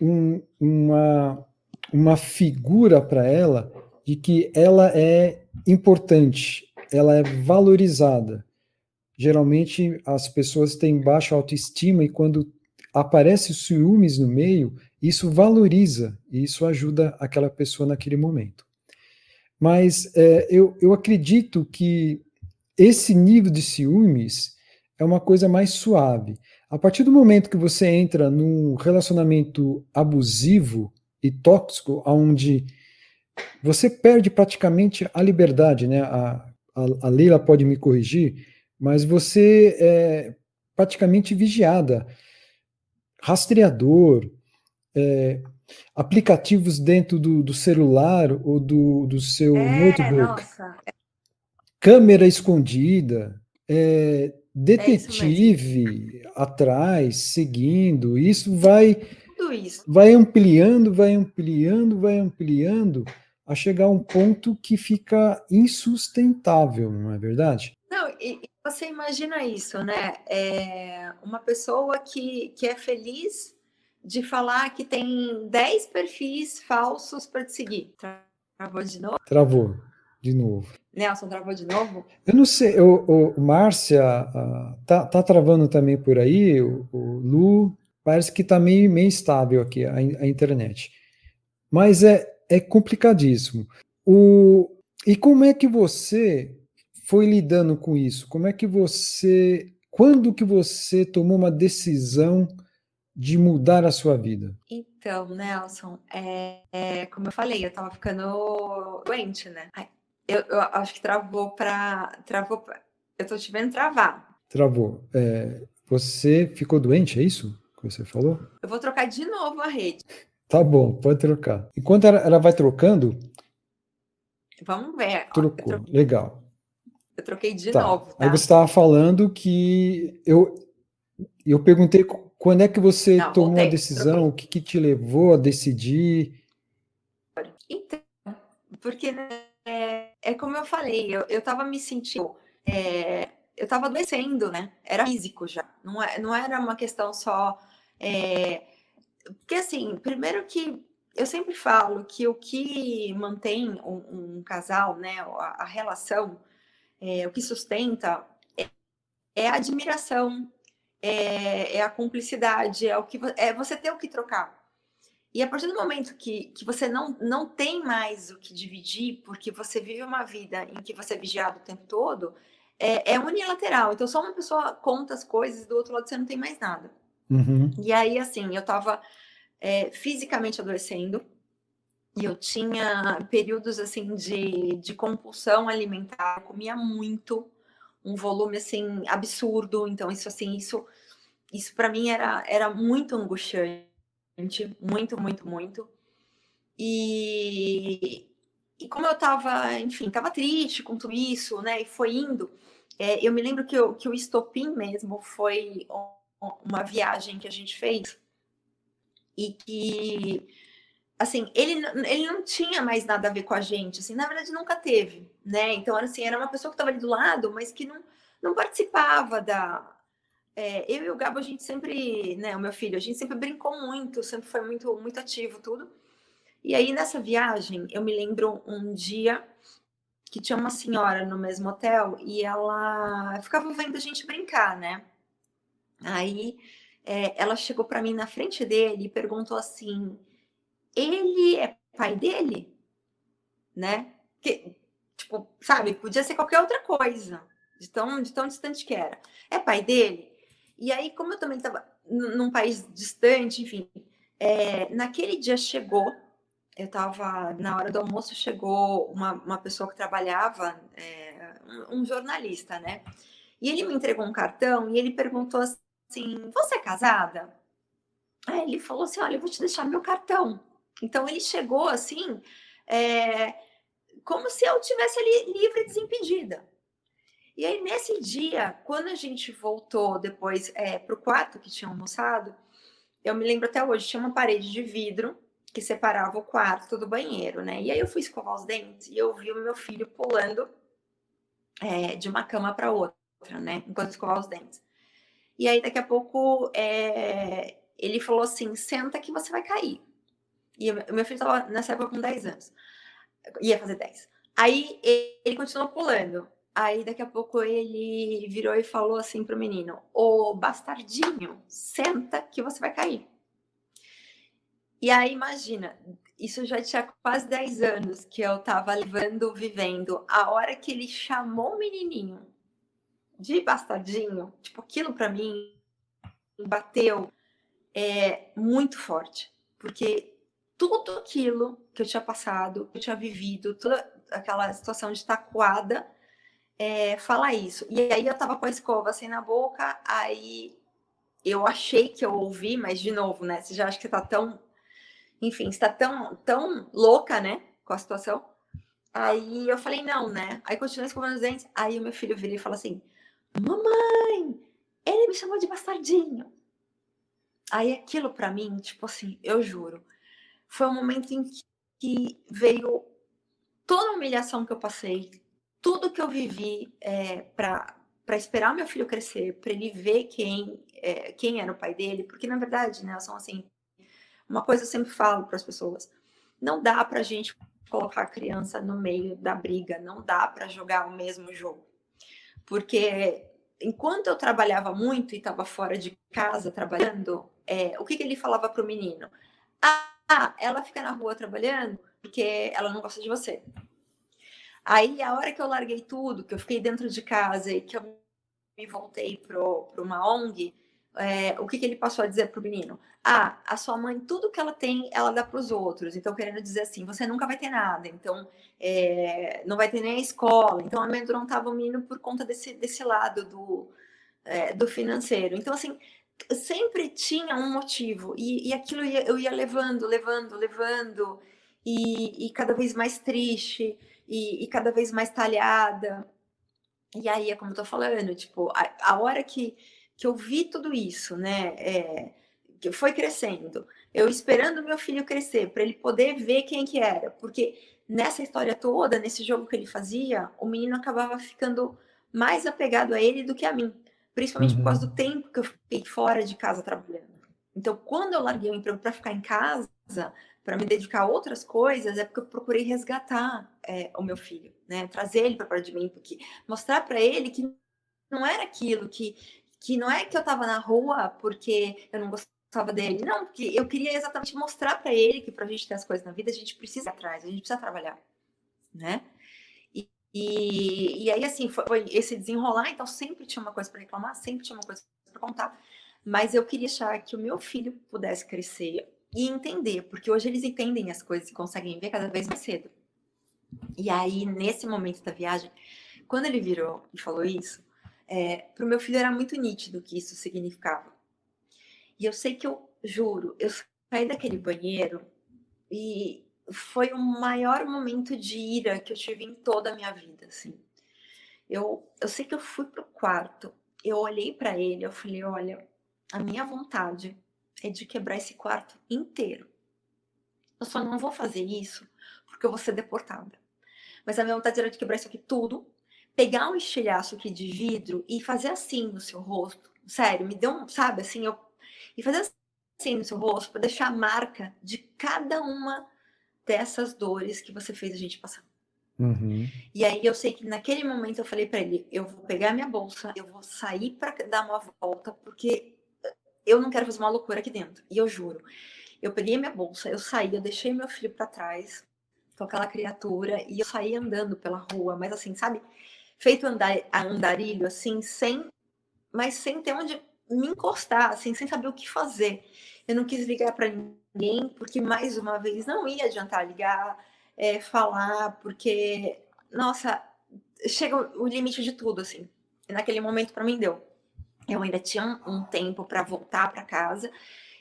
um, uma, uma figura para ela de que ela é importante, ela é valorizada. Geralmente as pessoas têm baixa autoestima e quando aparece ciúmes no meio, isso valoriza e isso ajuda aquela pessoa naquele momento. Mas é, eu, eu acredito que esse nível de ciúmes é uma coisa mais suave. A partir do momento que você entra num relacionamento abusivo e tóxico, onde você perde praticamente a liberdade, né? A, a, a Leila pode me corrigir, mas você é praticamente vigiada. Rastreador, é, aplicativos dentro do, do, celular ou do, do seu é, notebook, nossa. câmera escondida, é, detetive é atrás, seguindo, isso vai isso. vai ampliando, vai ampliando, vai ampliando, a chegar a um ponto que fica insustentável, não é verdade? Não, e você imagina isso, né? É uma pessoa que, que é feliz de falar que tem 10 perfis falsos para te seguir. Travou de novo? Travou, de novo. Nelson, travou de novo? Eu não sei, o, o Márcia, tá, tá travando também por aí, o, o Lu, parece que tá meio, meio estável aqui a, a internet. Mas é, é complicadíssimo. O, e como é que você foi lidando com isso? Como é que você, quando que você tomou uma decisão de mudar a sua vida? Então, Nelson, é, é como eu falei, eu estava ficando doente, né? Eu, eu, acho que travou para travou. Pra, eu tô te vendo travar. Travou. É, você ficou doente, é isso que você falou? Eu vou trocar de novo a rede. Tá bom, pode trocar. Enquanto ela, ela vai trocando. Vamos ver. Trocou, legal. Eu troquei de tá. novo. Tá? Aí você estava falando que eu, eu perguntei quando é que você Não, tomou voltei, a decisão, o que, que, te levou a decidir. Então, porque né, é, é, como eu falei, eu estava me sentindo. É, eu estava adoecendo, né? Era físico já. Não, é, não era uma questão só. É, porque, assim, primeiro que eu sempre falo que o que mantém um, um casal, né, a, a relação, é, o que sustenta é, é a admiração, é, é, a cumplicidade, é o que é você ter o que trocar. E a partir do momento que, que você não, não tem mais o que dividir, porque você vive uma vida em que você é vigiado o tempo todo, é, é unilateral. Então, só uma pessoa conta as coisas do outro lado você não tem mais nada. Uhum. E aí, assim, eu estava é, fisicamente adoecendo, e eu tinha períodos assim de, de compulsão alimentar, eu comia muito, um volume assim absurdo, então isso assim, isso isso para mim era era muito angustiante, muito, muito, muito. E e como eu tava, enfim, tava triste com tudo isso, né? E foi indo. É, eu me lembro que, eu, que o estopim mesmo foi uma viagem que a gente fez e que assim, ele, ele não tinha mais nada a ver com a gente, assim, na verdade nunca teve, né? Então, assim, era uma pessoa que estava ali do lado, mas que não, não participava da... É, eu e o Gabo, a gente sempre, né, o meu filho, a gente sempre brincou muito, sempre foi muito, muito ativo, tudo. E aí, nessa viagem, eu me lembro um dia que tinha uma senhora no mesmo hotel e ela ficava vendo a gente brincar, né? Aí, é, ela chegou para mim na frente dele e perguntou assim ele é pai dele, né? Que, tipo, sabe, podia ser qualquer outra coisa, de tão, de tão distante que era. É pai dele? E aí, como eu também estava num país distante, enfim, é, naquele dia chegou eu estava na hora do almoço chegou uma, uma pessoa que trabalhava é, um, jornalista né e ele me entregou um cartão e ele perguntou assim você é casada aí ele falou assim olha eu vou te deixar meu cartão então ele chegou assim é, como se eu tivesse ali livre desimpedida e aí nesse dia quando a gente voltou depois é, para o quarto que tinha almoçado eu me lembro até hoje tinha uma parede de vidro que separava o quarto do banheiro, né? E aí eu fui escovar os dentes e eu vi o meu filho pulando é, de uma cama para outra, né? Enquanto escovava os dentes. E aí daqui a pouco é, ele falou assim: senta que você vai cair. E o meu filho estava nessa época com 10 anos, ia fazer 10. Aí ele continuou pulando. Aí daqui a pouco ele virou e falou assim pro menino: Ô bastardinho, senta que você vai cair. E aí, imagina, isso já tinha quase 10 anos que eu estava levando, vivendo. A hora que ele chamou o menininho de bastardinho, tipo, aquilo para mim bateu é, muito forte. Porque tudo aquilo que eu tinha passado, que eu tinha vivido, toda aquela situação de tacuada, é, fala isso. E aí eu tava com a escova assim na boca, aí eu achei que eu ouvi, mas de novo, né? Você já acha que tá tão enfim, está tão, tão louca, né, com a situação. Aí eu falei, não, né? Aí continuei escovando os dentes. Aí o meu filho vira e fala assim: Mamãe, ele me chamou de bastardinho. Aí aquilo para mim, tipo assim, eu juro, foi um momento em que veio toda a humilhação que eu passei, tudo que eu vivi é, para para esperar meu filho crescer, para ele ver quem é, quem era o pai dele, porque na verdade, né, são assim uma coisa eu sempre falo para as pessoas: não dá para a gente colocar a criança no meio da briga, não dá para jogar o mesmo jogo. Porque enquanto eu trabalhava muito e estava fora de casa trabalhando, é, o que, que ele falava para o menino? Ah, ela fica na rua trabalhando porque ela não gosta de você. Aí, a hora que eu larguei tudo, que eu fiquei dentro de casa e que eu me voltei para uma ONG, é, o que, que ele passou a dizer para o menino? Ah, a sua mãe, tudo que ela tem, ela dá para os outros. Então, querendo dizer assim, você nunca vai ter nada. Então, é, não vai ter nem a escola. Então, amedrontava o menino por conta desse, desse lado do, é, do financeiro. Então, assim, sempre tinha um motivo. E, e aquilo ia, eu ia levando, levando, levando. E, e cada vez mais triste. E, e, cada vez mais talhada. E aí, é como eu tô falando, tipo, a, a hora que que eu vi tudo isso, né? É, que foi crescendo. Eu esperando meu filho crescer para ele poder ver quem que era, porque nessa história toda, nesse jogo que ele fazia, o menino acabava ficando mais apegado a ele do que a mim, principalmente uhum. por causa do tempo que eu fiquei fora de casa trabalhando. Então, quando eu larguei o emprego para ficar em casa, para me dedicar a outras coisas, é porque eu procurei resgatar é, o meu filho, né? Trazer ele para perto de mim, porque mostrar para ele que não era aquilo que que não é que eu estava na rua porque eu não gostava dele, não, porque eu queria exatamente mostrar para ele que para a gente ter as coisas na vida a gente precisa ir atrás, a gente precisa trabalhar, né? E, e, e aí assim foi, foi, esse desenrolar, então sempre tinha uma coisa para reclamar, sempre tinha uma coisa para contar, mas eu queria achar que o meu filho pudesse crescer e entender, porque hoje eles entendem as coisas e conseguem ver cada vez mais cedo. E aí nesse momento da viagem, quando ele virou e falou isso, é, para o meu filho era muito nítido o que isso significava. E eu sei que eu juro, eu saí daquele banheiro e foi o maior momento de ira que eu tive em toda a minha vida, assim. Eu, eu sei que eu fui pro quarto, eu olhei para ele, eu falei, olha, a minha vontade é de quebrar esse quarto inteiro. Eu só não vou fazer isso porque eu vou ser deportada. Mas a minha vontade era de quebrar isso aqui tudo pegar um estilhaço aqui de vidro e fazer assim no seu rosto. Sério, me deu um, sabe, assim, eu. E fazer assim no seu rosto para deixar a marca de cada uma dessas dores que você fez a gente passar. Uhum. E aí eu sei que naquele momento eu falei para ele: eu vou pegar minha bolsa, eu vou sair para dar uma volta, porque eu não quero fazer uma loucura aqui dentro. E eu juro. Eu peguei minha bolsa, eu saí, eu deixei meu filho para trás com aquela criatura e eu saí andando pela rua, mas assim, sabe? Feito andar, andarilho, assim, sem, mas sem ter onde me encostar, assim, sem saber o que fazer. Eu não quis ligar para ninguém, porque mais uma vez não ia adiantar ligar, é, falar, porque, nossa, chega o limite de tudo, assim. E naquele momento, para mim, deu. Eu ainda tinha um tempo para voltar para casa,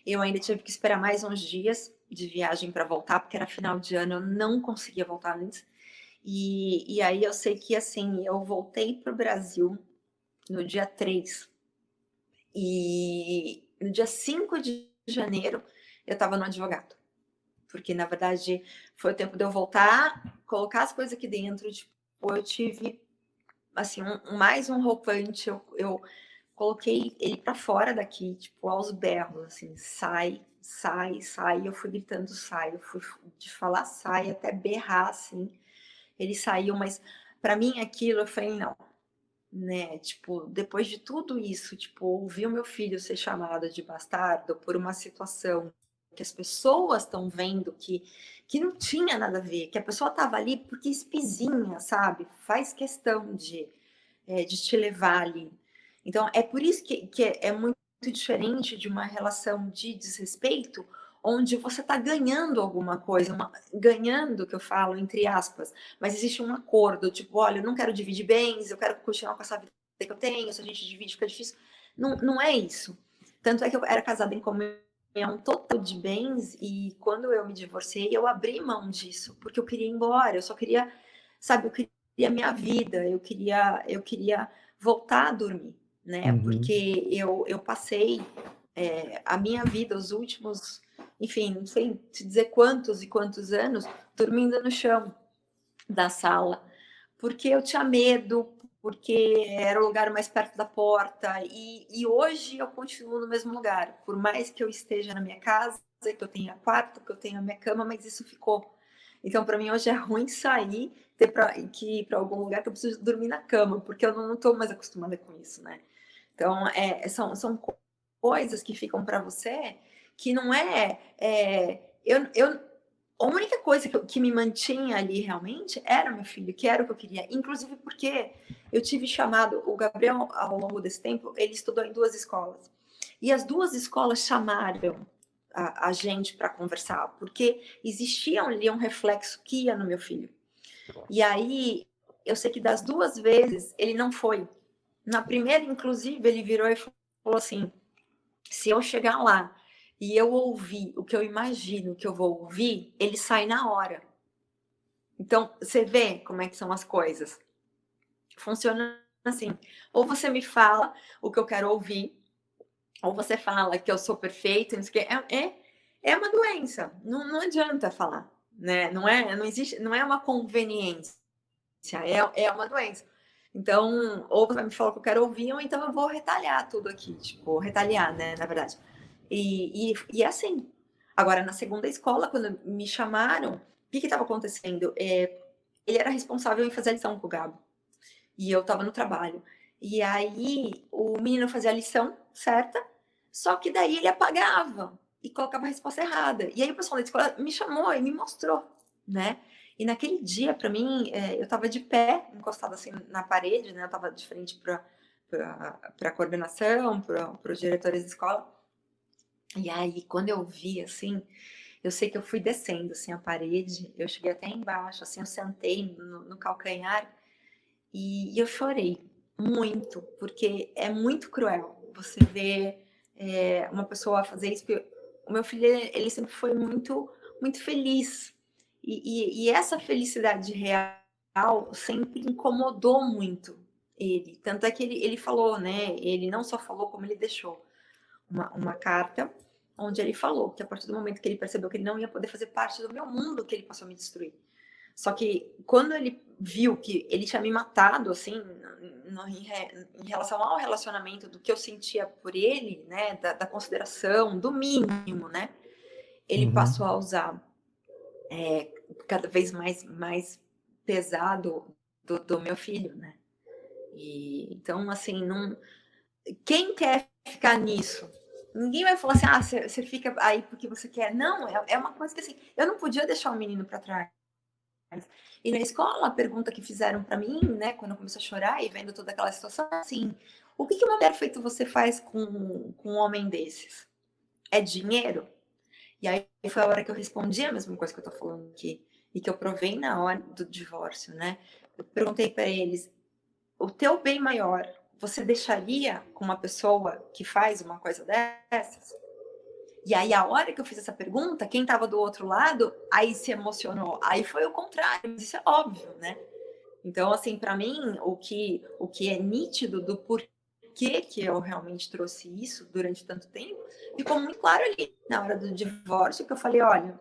eu ainda tive que esperar mais uns dias de viagem para voltar, porque era final de ano, eu não conseguia voltar antes. E, e aí eu sei que, assim, eu voltei para o Brasil no dia 3. E no dia 5 de janeiro, eu estava no advogado. Porque, na verdade, foi o tempo de eu voltar, colocar as coisas aqui dentro. Tipo, eu tive, assim, um, mais um roupante. Eu, eu coloquei ele para fora daqui, tipo, aos berros, assim, sai, sai, sai. Eu fui gritando sai, eu fui de falar sai até berrar, assim. Ele saiu, mas para mim aquilo, eu falei, não, né? Tipo, depois de tudo isso, tipo, ouvir o meu filho ser chamado de bastardo por uma situação que as pessoas estão vendo que, que não tinha nada a ver, que a pessoa estava ali porque espizinha, sabe? Faz questão de, é, de te levar ali. Então, é por isso que, que é muito diferente de uma relação de desrespeito, onde você está ganhando alguma coisa, uma, ganhando, que eu falo, entre aspas, mas existe um acordo, tipo, olha, eu não quero dividir bens, eu quero continuar com essa vida que eu tenho, se a gente divide fica difícil. Não, não é isso. Tanto é que eu era casada em comunhão total de bens e quando eu me divorciei, eu abri mão disso, porque eu queria ir embora, eu só queria, sabe, eu queria minha vida, eu queria, eu queria voltar a dormir, né? Uhum. Porque eu, eu passei é, a minha vida, os últimos enfim, não sei te dizer quantos e quantos anos, dormindo no chão da sala, porque eu tinha medo, porque era o lugar mais perto da porta, e, e hoje eu continuo no mesmo lugar, por mais que eu esteja na minha casa, que eu tenha quarto, que eu tenha minha cama, mas isso ficou. Então, para mim, hoje é ruim sair, ter pra, que ir para algum lugar que eu preciso dormir na cama, porque eu não estou mais acostumada com isso, né? Então, é, são, são coisas que ficam para você que não é. é eu, eu, a única coisa que, que, me mantinha ali realmente era meu filho, que era o que eu queria. Inclusive porque eu tive chamado, o Gabriel, ao longo desse tempo, ele estudou em duas escolas. E as duas escolas chamaram a, a gente para conversar, porque existia ali um reflexo que ia no meu filho. E aí, eu sei que das duas vezes ele não foi. Na primeira, inclusive, ele virou e falou assim: se eu chegar lá e eu ouvir o que eu imagino que eu vou ouvir, ele sai na hora. Então, você vê como é que são as coisas. Funciona assim. Ou você me fala o que eu quero ouvir, ou você fala que eu sou perfeito, não sei o É, é, é uma doença. Não, não adianta falar. Né? Não, é, não existe, não é uma conveniência. É, é uma doença. Então, ou você vai me falar o que eu quero ouvir, ou então eu vou retalhar tudo aqui. Tipo, retalhar, né? Na verdade. E, e, e é assim. Agora, na segunda escola, quando me chamaram, o que estava acontecendo? É, ele era responsável em fazer a lição com o Gabo. E eu estava no trabalho. E aí, o menino fazia a lição certa, só que daí ele apagava e colocava a resposta errada. E aí, o pessoal da escola me chamou e me mostrou, né? E naquele dia, para mim, é, eu estava de pé, encostada assim na parede, né? Eu estava de frente para a coordenação, para os diretores da escola. E aí, quando eu vi, assim, eu sei que eu fui descendo, assim, a parede, eu cheguei até embaixo, assim, eu sentei no, no calcanhar e, e, eu chorei muito, porque é muito cruel você ver é, uma pessoa fazer isso. O meu filho, ele sempre foi muito, muito feliz. E, e, e essa felicidade real sempre incomodou muito ele. Tanto é que ele, ele falou, né? Ele não só falou, como ele deixou uma, uma carta onde ele falou que a partir do momento que ele percebeu que ele não ia poder fazer parte do meu mundo, que ele passou a me destruir. Só que quando ele viu que ele tinha me matado, assim, no, em, em, relação ao relacionamento, do que eu sentia por ele, né, da, da consideração, do mínimo, né, ele uhum. passou a usar é, cada vez mais, mais pesado do, do meu filho, né. E, então, assim, não, quem quer ficar nisso, Ninguém vai falar assim, ah, você fica aí porque você quer. Não, é, é uma coisa que assim, eu não podia deixar o menino para trás. E na escola, a pergunta que fizeram para mim, né, quando eu comecei a chorar e vendo toda aquela situação, assim, o que, que uma mulher feito você faz com, com um homem desses? é dinheiro? E aí foi a hora que eu respondi a mesma coisa que eu tô falando aqui, e que eu provei na hora do divórcio, né? Eu perguntei para eles: o teu bem maior, você deixaria com uma pessoa que faz uma coisa dessas? E aí, a hora que eu fiz essa pergunta, quem estava do outro lado, aí se emocionou. Aí foi o contrário, isso é óbvio, né? Então, assim, para mim, o que, o que é nítido do porquê que eu realmente trouxe isso durante tanto tempo, ficou muito claro ali na hora do divórcio, que eu falei, olha,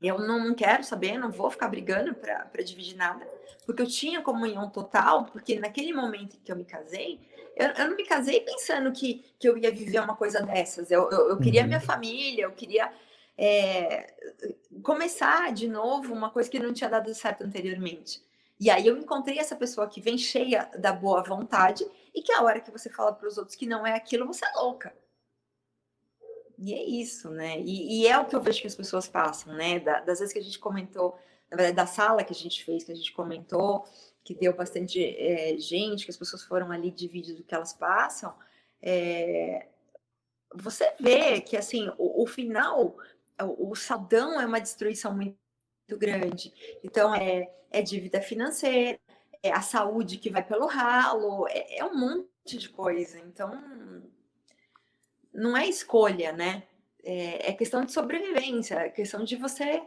eu não quero saber, não vou ficar brigando para dividir nada, porque eu tinha comunhão total, porque naquele momento que eu me casei, eu, eu não me casei pensando que, que eu ia viver uma coisa dessas. Eu, eu, eu queria uhum. minha família, eu queria é, começar de novo uma coisa que não tinha dado certo anteriormente. E aí eu encontrei essa pessoa que vem cheia da boa vontade e que a hora que você fala para os outros que não é aquilo, você é louca. E é isso, né? E, e, é o que eu vejo que as pessoas passam, né? Da, das vezes que a gente comentou, na verdade, da sala que a gente fez, que a gente comentou, que deu bastante é, gente, que as pessoas foram ali dividir do que elas passam, é, você vê que, assim, o, o final, o, o saldão é uma destruição muito grande. Então, é, é dívida financeira, é a saúde que vai pelo ralo, é, é um monte de coisa. Então, não é escolha, né? É, é questão de sobrevivência, é questão de você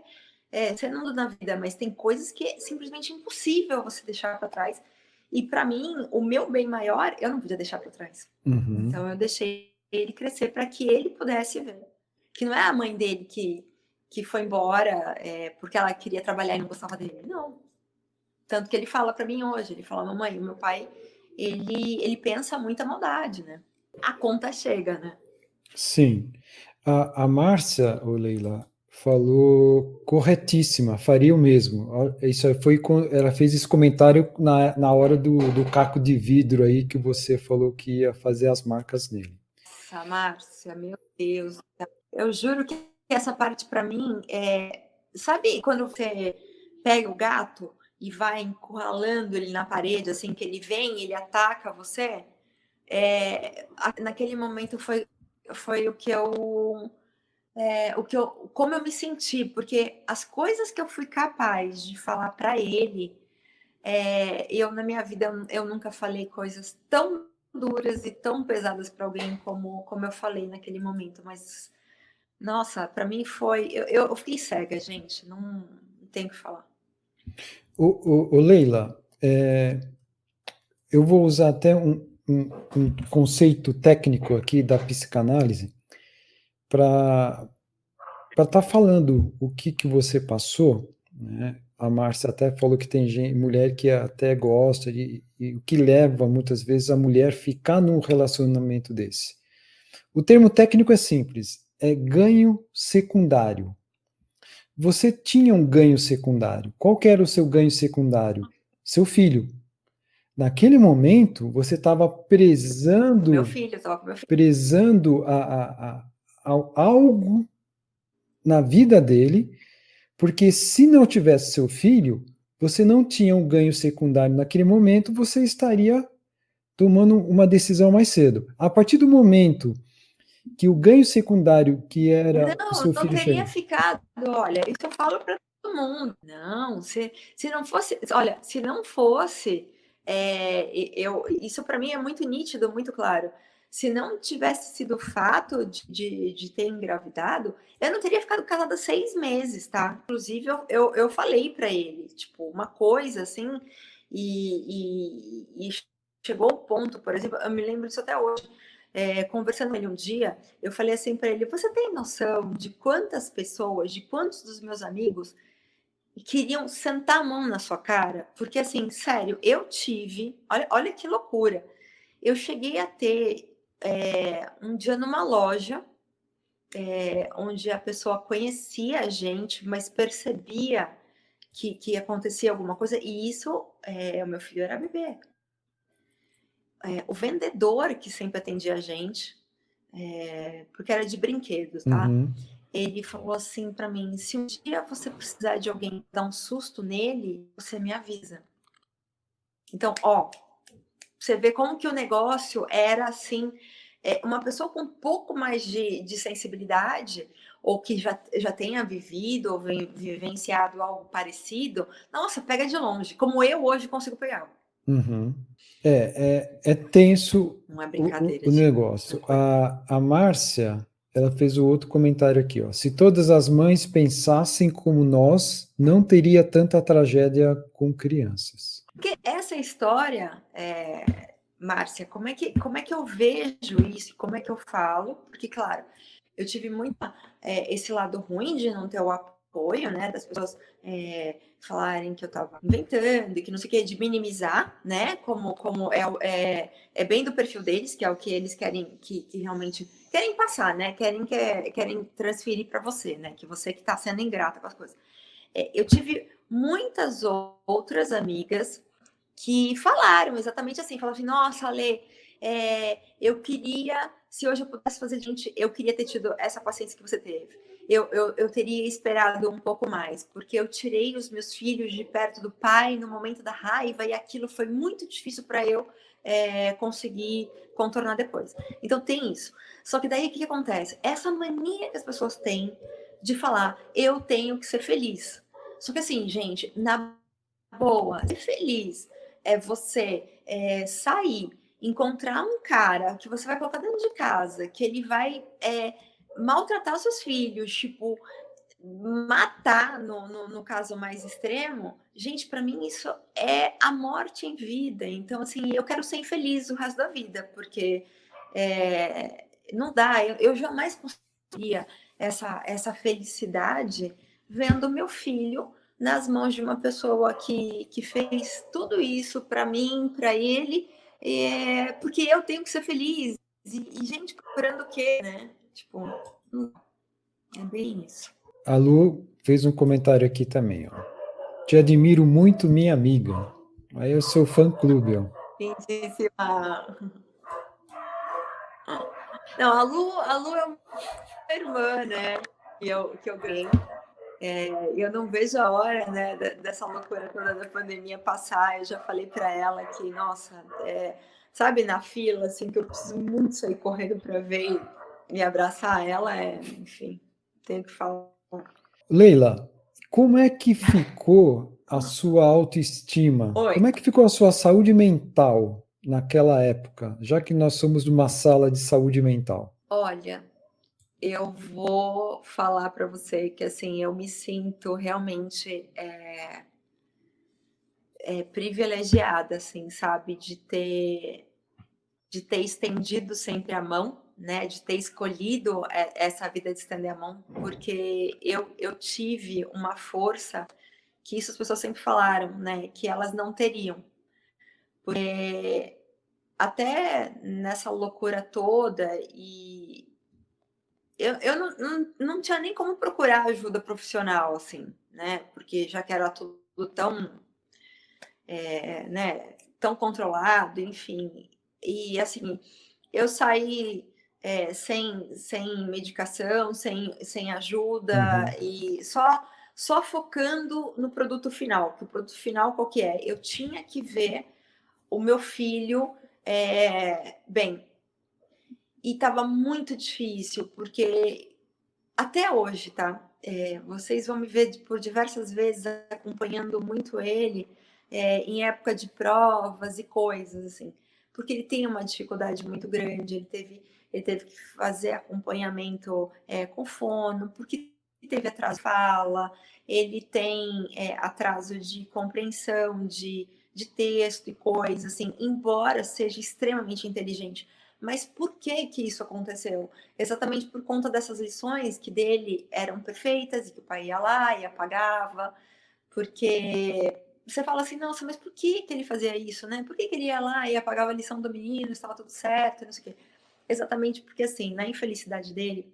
é, ser mundo na vida, mas tem coisas que é simplesmente impossível você deixar para trás. E para mim, o meu bem maior, eu não podia deixar para trás. Uhum. Então eu deixei ele crescer para que ele pudesse ver. Que não é a mãe dele que, que foi embora é, porque ela queria trabalhar e não gostava dele. Não. Tanto que ele fala para mim hoje, ele fala, mamãe, o meu pai, ele, ele pensa muita maldade, né? A conta chega, né? Sim. A, a Márcia, ô Leila, falou corretíssima, faria o mesmo. Isso foi ela fez esse comentário na, na hora do, do caco de vidro aí que você falou que ia fazer as marcas nele. Nossa, Márcia, meu Deus. Eu juro que essa parte para mim é, sabe quando você pega o gato e vai encurralando ele na parede, assim que ele vem, ele ataca você? É, naquele momento foi foi o que eu é, o que eu, como eu me senti, porque as coisas que eu fui capaz de falar para ele, é, eu na minha vida eu, nunca falei coisas tão duras e tão pesadas para alguém como, como eu falei naquele momento, mas nossa, para mim foi, eu, eu, fiquei cega, gente, não, não tenho o que falar. O, o, o Leila, é, eu vou usar até um, um, um conceito técnico aqui da psicanálise para estar tá falando o que, que você passou. Né? A Márcia até falou que tem gente, mulher que até gosta, de, e o que leva muitas vezes a mulher ficar num relacionamento desse. O termo técnico é simples, é ganho secundário. Você tinha um ganho secundário. Qual era o seu ganho secundário? Seu filho. Naquele momento, você estava prezando. Meu filho, estava com meu filho. Prezando a, a, a, algo na vida dele, porque se não tivesse seu filho, você não tinha um ganho secundário naquele momento, você estaria tomando uma decisão mais cedo. A partir do momento que o ganho secundário que era não, o seu filho... Não, eu teria ficado, olha, isso eu falo para todo mundo. Não, se, se não fosse... Olha, se não fosse é, eu, isso para mim é muito nítido, muito claro. Se não tivesse sido o fato de, de, de, ter engravidado, eu não teria ficado casada seis meses, tá? Inclusive, eu, eu, eu falei para ele, tipo, uma coisa assim, e, e, e chegou o ponto, por exemplo, eu me lembro disso até hoje. É, conversando com ele um dia, eu falei assim para ele: Você tem noção de quantas pessoas, de quantos dos meus amigos queriam sentar a mão na sua cara, porque assim, sério, eu tive, olha, olha que loucura. Eu cheguei a ter é, um dia numa loja é, onde a pessoa conhecia a gente, mas percebia que, que acontecia alguma coisa, e isso, é, o meu filho era bebê. O vendedor que sempre atendia a gente, porque era de brinquedos, tá? Uhum ele falou assim para mim: se um dia você precisar de alguém dar um susto nele, você me avisa. Então, ó, você vê como que o negócio era assim, É, uma pessoa com um pouco mais de, de sensibilidade, ou que já, já tenha vivido ou vivenciado algo parecido, nossa, pega de longe, como eu hoje consigo pegar. Uhum. É, é, é tenso é o, o negócio. A, a Márcia, ela fez o outro comentário aqui, ó. Se todas as mães pensassem como nós, não teria tanta tragédia com crianças. Porque essa história, é, Márcia, como é, que, como é que eu vejo isso? Como é que eu falo? Porque, claro, eu tive muito é, esse lado ruim de não ter o apoio, né? Das pessoas é, falarem que eu estava inventando, que não sei o que, de minimizar, né? Como, como é, é, é bem do perfil deles, que é o que eles querem, que, que realmente querem passar, né? Querem, quer, querem transferir para você, né? Que você que está sendo ingrata com as coisas. É, eu tive muitas outras amigas que falaram exatamente assim, falaram assim, nossa, Ale, é, eu queria, se hoje eu pudesse fazer gente, eu queria ter tido essa paciência que você teve. Eu, eu, eu teria esperado um pouco mais, porque eu tirei os meus filhos de perto do pai no momento da raiva e aquilo foi muito difícil para eu é, conseguir contornar depois. Então tem isso. Só que daí o que, acontece? Essa mania que as pessoas têm de falar, eu tenho que ser feliz. Só que assim, gente, na boa, ser feliz é você é, sair, encontrar um cara que você vai colocar dentro de casa, que ele vai é, maltratar seus filhos, tipo, matar, no, no, no caso mais extremo, gente, para mim isso é a morte em vida. Então, assim, eu quero ser infeliz o resto da vida, porque é, não dá, eu, eu jamais conseguiria essa, essa felicidade vendo meu filho nas mãos de uma pessoa que, que fez tudo isso para mim, para ele, é, porque eu tenho que ser feliz. E, e gente procurando o quê, né? Tipo, é bem isso. A Lu fez um comentário aqui também, ó. Te admiro muito, minha amiga. Aí eu sou fã clube, ó. Lindíssima. Não, a Lu, a Lu é uma irmã, né? Que eu, que eu ganhei. É, eu não vejo a hora né, dessa loucura toda da pandemia passar. Eu já falei para ela que, nossa, é, sabe, na fila, assim, que eu preciso muito sair correndo para ver e abraçar ela, é, enfim, tenho que falar. Leila, como é que ficou a sua autoestima? Oi. Como é que ficou a sua saúde mental naquela época, já que nós somos uma sala de saúde mental? Olha, eu vou falar para você que assim eu me sinto realmente é, é, privilegiada, assim, sabe, de ter de ter estendido sempre a mão, né, de ter escolhido é, essa vida de estender a mão, porque eu, eu tive uma força que isso as pessoas sempre falaram, né, que elas não teriam, porque até nessa loucura toda e eu, eu não, não, não tinha nem como procurar ajuda profissional, assim, né? Porque já que era tudo tão, é, né, tão controlado, enfim. E, assim, eu saí é, sem, sem medicação, sem, sem ajuda, uhum. e só, só focando no produto final. Que o produto final qual que é? Eu tinha que ver o meu filho é, bem, e estava muito difícil, porque até hoje, tá? É, vocês vão me ver por diversas vezes acompanhando muito ele é, em época de provas e coisas, assim, porque ele tem uma dificuldade muito grande, ele teve, ele teve que fazer acompanhamento é, com fono, porque teve atraso de fala, ele tem é, atraso de compreensão de, de texto e coisas, assim, embora seja extremamente inteligente, mas por que que isso aconteceu? Exatamente por conta dessas lições que dele eram perfeitas e que o pai ia lá e apagava, porque você fala assim, nossa, mas por que que ele fazia isso, né? Por que, que ele ia lá e apagava a lição do menino, estava tudo certo, não sei o quê. Exatamente porque, assim, na infelicidade dele,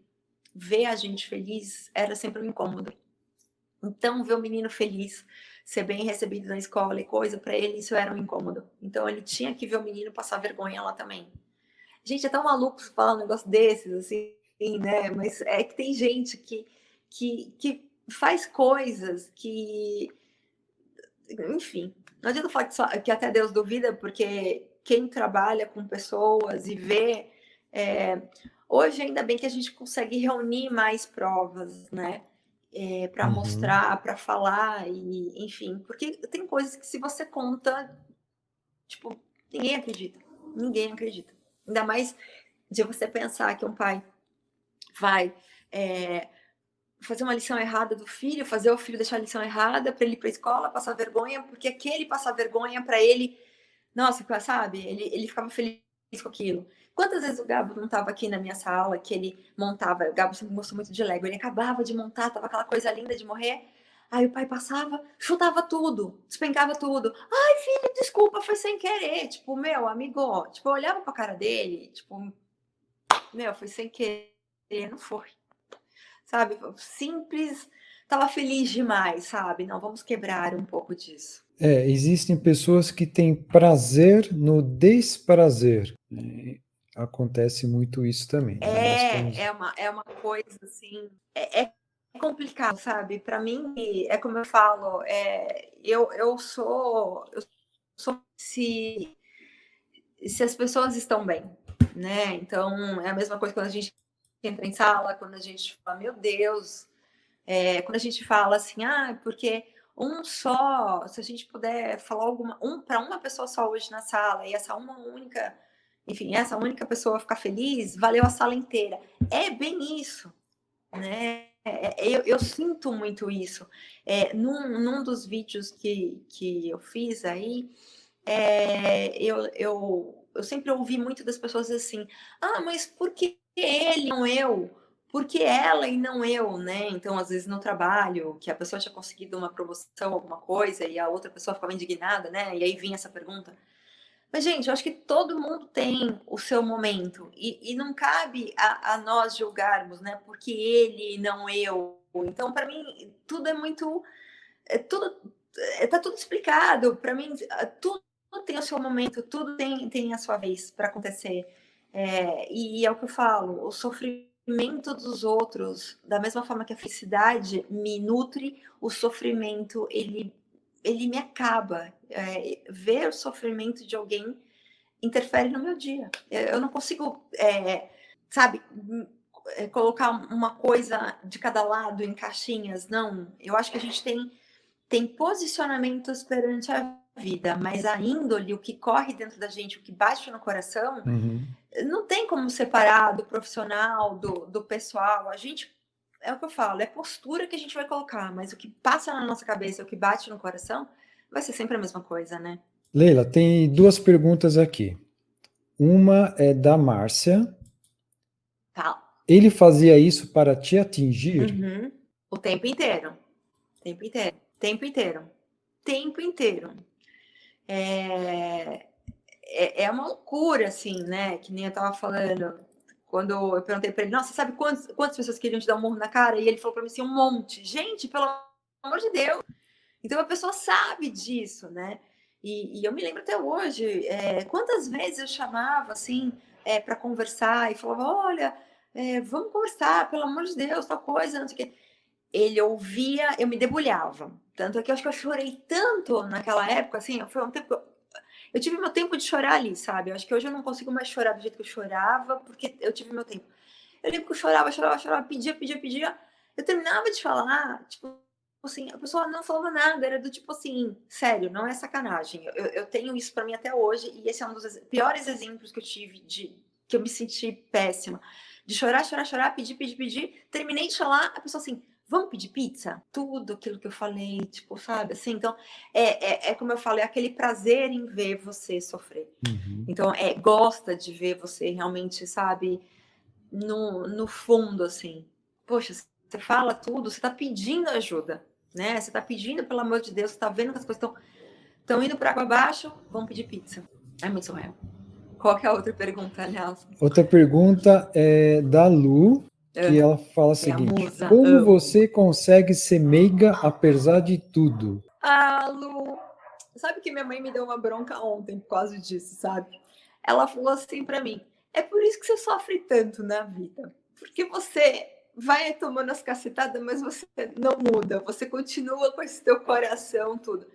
ver a gente feliz era sempre um incômodo. Então, ver o menino feliz, ser bem recebido na escola e coisa, para ele isso era um incômodo. Então, ele tinha que ver o menino passar vergonha lá também. Gente, é tão maluco falar um negócio desses, assim, né? Mas é que tem gente que, que, que faz coisas que. Enfim, não adianta falar que, só, que até Deus duvida, porque quem trabalha com pessoas e vê É, hoje, ainda bem que a gente consegue reunir mais provas, né? É, para uhum. mostrar, para falar, e enfim, porque tem coisas que se você conta, tipo, ninguém acredita. Ninguém acredita. Ainda mais de você pensar que um pai vai é, fazer uma lição errada do filho, fazer o filho deixar a lição errada para ele ir para a escola, passar vergonha, porque aquele passar vergonha para ele, nossa, sabe? Ele, ele ficava feliz com aquilo. Quantas vezes o Gabo não estava aqui na minha sala, que ele montava, o Gabo sempre gostou muito de Lego, ele acabava de montar, tava aquela coisa linda de morrer, aí o pai passava, chutava tudo, despencava tudo. Ai, filho, desculpa, foi sem querer. Tipo, meu, amigo, tipo, eu olhava pra cara dele, tipo, meu, foi sem querer, não foi sabe? Simples, estava feliz demais, sabe? Não, vamos quebrar um pouco disso. É, existem pessoas que têm prazer no desprazer. É, acontece muito isso também. Né? É, é, uma, é uma coisa assim. É, é complicado, sabe? Para mim, é como eu falo, é, eu, eu sou. Eu sou se, se as pessoas estão bem, né? Então, é a mesma coisa quando a gente entra em sala, quando a gente fala, meu Deus, é, quando a gente fala assim, ah, porque um só, se a gente puder falar alguma, um para uma pessoa só hoje na sala e essa uma única, enfim, essa única pessoa ficar feliz, valeu a sala inteira. É bem isso, né? É, é, eu, eu sinto muito isso. É, num, num dos vídeos que, que eu fiz aí, é, eu, eu, eu sempre ouvi muito das pessoas assim: ah, mas por que ele, não eu? Por que ela e não eu, né? Então, às vezes no trabalho, que a pessoa tinha conseguido uma promoção, alguma coisa, e a outra pessoa ficava indignada, né? E aí vinha essa pergunta. Mas, gente, eu acho que todo mundo tem o seu momento, e, e não cabe a, a, nós julgarmos, né? Porque ele e não eu. Então, para mim, tudo é muito. É tudo, é, tá tudo explicado. Para mim, tudo tem o seu momento, tudo tem, tem a sua vez para acontecer. É, e é o que eu falo, o sofrimento dos outros, da mesma forma que a felicidade me nutre, o sofrimento ele, ele me acaba. É, ver o sofrimento de alguém interfere no meu dia. Eu não consigo, é, sabe, é, colocar uma coisa de cada lado em caixinhas, não. Eu acho que a gente tem, tem posicionamentos perante a vida, mas a índole, o que corre dentro da gente, o que bate no coração, uhum. Não tem como separar do profissional, do, do pessoal. A gente, é o que eu falo, é postura que a gente vai colocar, mas o que passa na nossa cabeça, o que bate no coração, vai ser sempre a mesma coisa, né? Leila, tem duas perguntas aqui. Uma é da Márcia. Tá. Ele fazia isso para te atingir? Uhum. O tempo inteiro. O tempo inteiro. Tempo inteiro. Tempo inteiro é, é, é, uma loucura, assim, né? Que nem eu tava falando. Quando eu perguntei para ele, nossa, sabe quantas, quantas pessoas queriam te dar um murro na cara? E ele falou para mim assim, um monte. Gente, pelo amor de Deus. Então a pessoa sabe disso, né? E, e eu me lembro até hoje, é, quantas vezes eu chamava, assim, é, para conversar e falava, olha, é, vamos conversar, pelo amor de Deus, tal coisa, não sei o quê. Ele ouvia, eu me debulhava. Tanto é que eu acho que eu chorei tanto naquela época, assim, foi um tempo. Tive meu tempo de chorar ali, sabe? Eu acho que hoje eu não consigo mais chorar do jeito que eu chorava, porque eu tive meu tempo. Eu lembro que eu chorava, chorava, chorava, pedia, pedia, pedia. Eu terminava de falar, tipo, assim, a pessoa não falava nada, era do tipo assim, sério, não é sacanagem. Eu, eu tenho isso para mim até hoje, e esse é um dos piores exemplos que eu tive de que eu me senti péssima. De chorar, chorar, chorar, pedir, pedir, pedir. Terminei de falar, a pessoa assim, vamos pedir pizza? Tudo aquilo que eu falei, tipo, sabe? Assim, então, é, é, é como eu falo, é aquele prazer em ver você sofrer. Uhum. Então, é, gosta de ver você realmente, sabe, no, no fundo, assim. Poxa, você fala tudo, você tá pedindo ajuda, né? Você tá pedindo, pelo amor de Deus, você tá vendo que as coisas estão estão indo para água abaixo, vamos pedir pizza. É muito surreal. Qual é a outra pergunta, Nelson? Outra pergunta é da Lu que ela fala o seguinte: Como você consegue ser meiga apesar de tudo? Ah, Lu, sabe que minha mãe me deu uma bronca ontem por causa disso, sabe? Ela falou assim para mim: É por isso que você sofre tanto na vida, porque você vai tomando as cacetadas, mas você não muda, você continua com esse teu coração, tudo.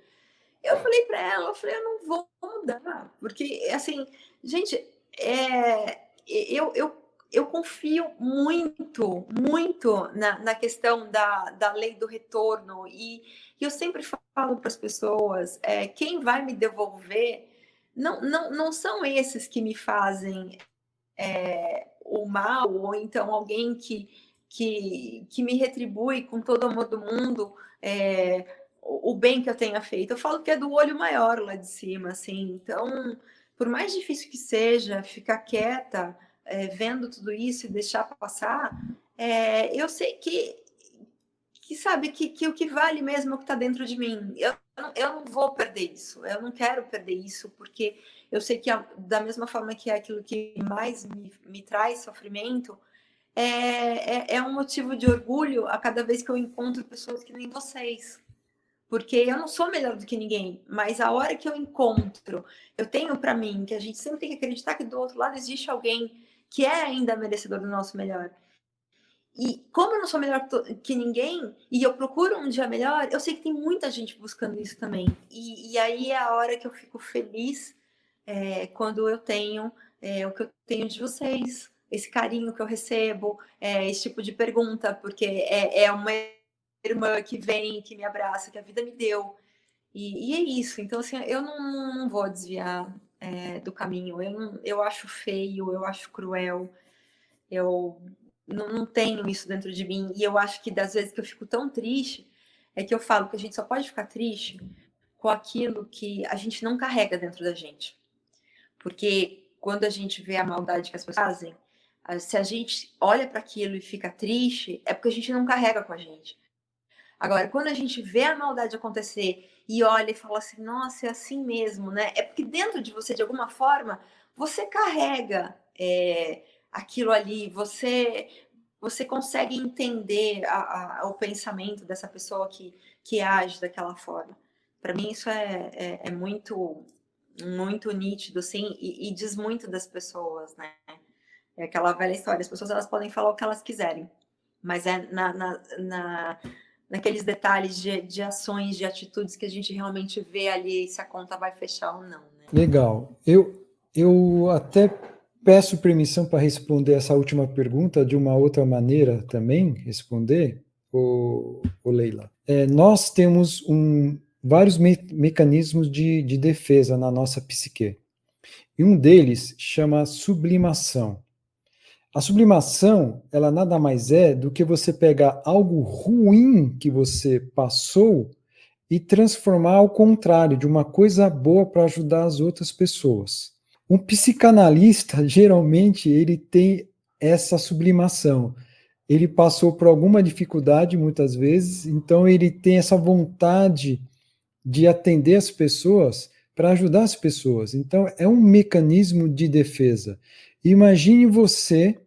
Eu falei para ela, eu falei, eu não vou mudar, porque assim, gente, é, eu, eu, eu confio muito, muito na, na questão da, da lei do retorno. E, e eu sempre falo para as pessoas: é, quem vai me devolver não, não, não são esses que me fazem é, o mal, ou então alguém que, que, que me retribui com todo o amor do mundo. É, o bem que eu tenha feito. Eu falo que é do olho maior lá de cima, assim. Então, por mais difícil que seja, ficar quieta, é, vendo tudo isso e deixar passar, é, eu sei que, que sabe, que, que o que vale mesmo é o que está dentro de mim. Eu, eu não vou perder isso, eu não quero perder isso, porque eu sei que da mesma forma que é aquilo que mais me, me traz sofrimento, é, é, é um motivo de orgulho a cada vez que eu encontro pessoas que nem vocês porque eu não sou melhor do que ninguém, mas a hora que eu encontro, eu tenho para mim que a gente sempre tem que acreditar que do outro lado existe alguém que é ainda merecedor do nosso melhor. E como eu não sou melhor que ninguém e eu procuro um dia melhor, eu sei que tem muita gente buscando isso também. E, e aí é a hora que eu fico feliz é, quando eu tenho é, o que eu tenho de vocês, esse carinho que eu recebo, é, esse tipo de pergunta, porque é, é uma irmã que vem, que me abraça, que a vida me deu. E, e é isso. Então, assim, eu não, não vou desviar é, do caminho. Eu, eu acho feio, eu acho cruel. Eu não, não tenho isso dentro de mim. E eu acho que das vezes que eu fico tão triste, é que eu falo que a gente só pode ficar triste com aquilo que a gente não carrega dentro da gente. Porque quando a gente vê a maldade que as pessoas fazem, se a gente olha para aquilo e fica triste, é porque a gente não carrega com a gente. Agora, quando a gente vê a maldade acontecer e olha e fala assim, nossa, é assim mesmo, né? É porque dentro de você, de alguma forma, você carrega é, aquilo ali, você você consegue entender a, a, o pensamento dessa pessoa que, que age daquela forma. Para mim, isso é, é, é, muito muito nítido, assim, e, e, diz muito das pessoas, né? É aquela velha história, as pessoas elas podem falar o que elas quiserem, mas é na, na, na naqueles detalhes de, de ações, de atitudes que a gente realmente vê ali se a conta vai fechar ou não. Né? Legal. Eu, eu até peço permissão para responder essa última pergunta de uma outra maneira também, responder, o, o Leila. É, nós temos um, vários me mecanismos de, de defesa na nossa psique. E um deles chama sublimação. A sublimação, ela nada mais é do que você pegar algo ruim que você passou e transformar ao contrário, de uma coisa boa para ajudar as outras pessoas. Um psicanalista, geralmente, ele tem essa sublimação. Ele passou por alguma dificuldade muitas vezes, então ele tem essa vontade de atender as pessoas para ajudar as pessoas. Então é um mecanismo de defesa. Imagine você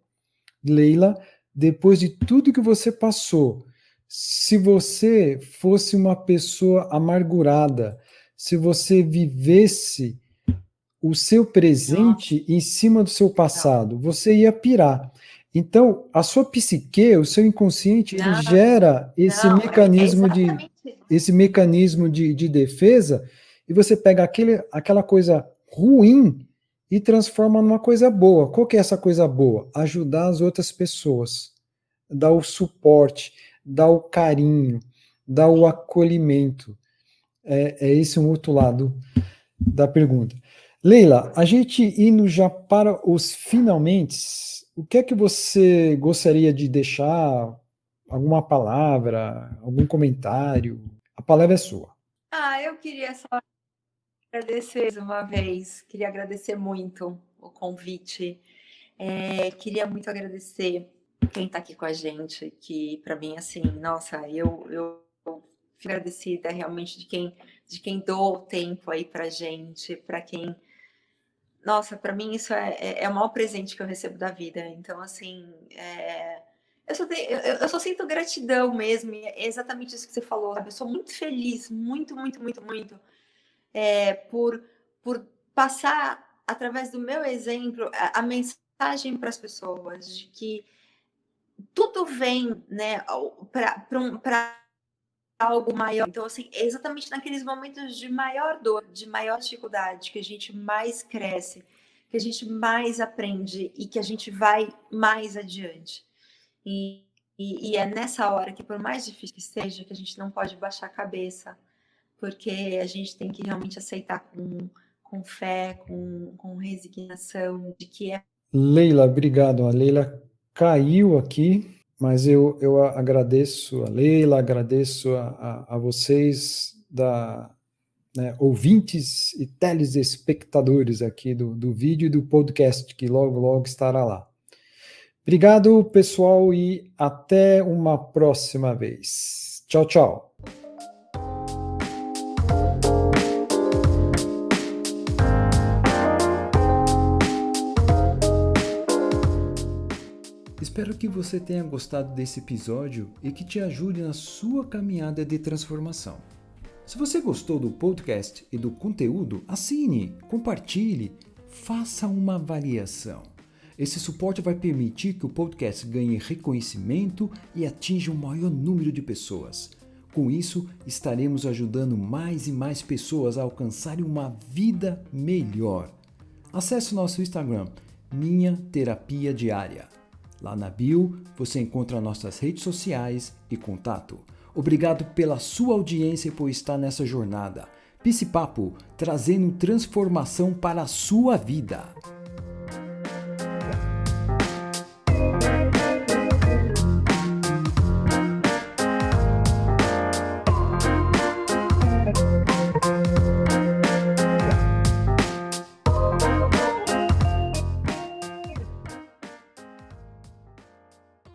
Leila, depois de tudo que você passou, se você fosse uma pessoa amargurada, se você vivesse o seu presente Nossa. em cima do seu passado, você ia pirar. Então, a sua psique, o seu inconsciente, ele gera esse não, mecanismo é de esse mecanismo de, de defesa e você pega aquele, aquela coisa ruim e transforma numa coisa boa. Qual que é essa coisa boa? Ajudar as outras pessoas, dar o suporte, dar o carinho, dar o acolhimento. É, é esse um outro lado da pergunta. Leila, a gente indo já para os finalmente, o que é que você gostaria de deixar? Alguma palavra, algum comentário? A palavra é sua. Ah, eu queria só agradecer uma vez, queria agradecer muito o convite. É, queria muito agradecer quem está aqui com a gente, que para mim, assim, nossa, eu, eu fico agradecida realmente de quem, de quem doou tempo aí para gente, para quem. Nossa, para mim isso é, é, é, o maior presente que eu recebo da vida. Então, assim, é, eu, só tenho, eu, eu, só sinto gratidão mesmo, é exatamente isso que você falou, sabe? Eu sou muito feliz, muito, muito, muito, muito é, por, por passar, através do meu exemplo, a, a mensagem para as pessoas de que tudo vem né, para algo maior. Então, assim, é exatamente naqueles momentos de maior dor, de maior dificuldade, que a gente mais cresce, que a gente mais aprende e que a gente vai mais adiante. E, e, e, é nessa hora que, por mais difícil que seja, que a gente não pode baixar a cabeça, porque a gente tem que realmente aceitar com, com fé, com, com resignação, de que é. Leila, obrigado. A Leila caiu aqui, mas eu, eu agradeço a Leila, agradeço a, a, a vocês da né, ouvintes e telespectadores aqui do, do vídeo e do podcast, que logo, logo estará lá. Obrigado, pessoal, e até uma próxima vez. Tchau, tchau. Espero que você tenha gostado desse episódio e que te ajude na sua caminhada de transformação. Se você gostou do podcast e do conteúdo, assine, compartilhe, faça uma avaliação. Esse suporte vai permitir que o podcast ganhe reconhecimento e atinja um maior número de pessoas. Com isso, estaremos ajudando mais e mais pessoas a alcançarem uma vida melhor. Acesse nosso Instagram, Minha Terapia Diária. Lá na bio você encontra nossas redes sociais e contato. Obrigado pela sua audiência e por estar nessa jornada. Pisse Papo, trazendo transformação para a sua vida.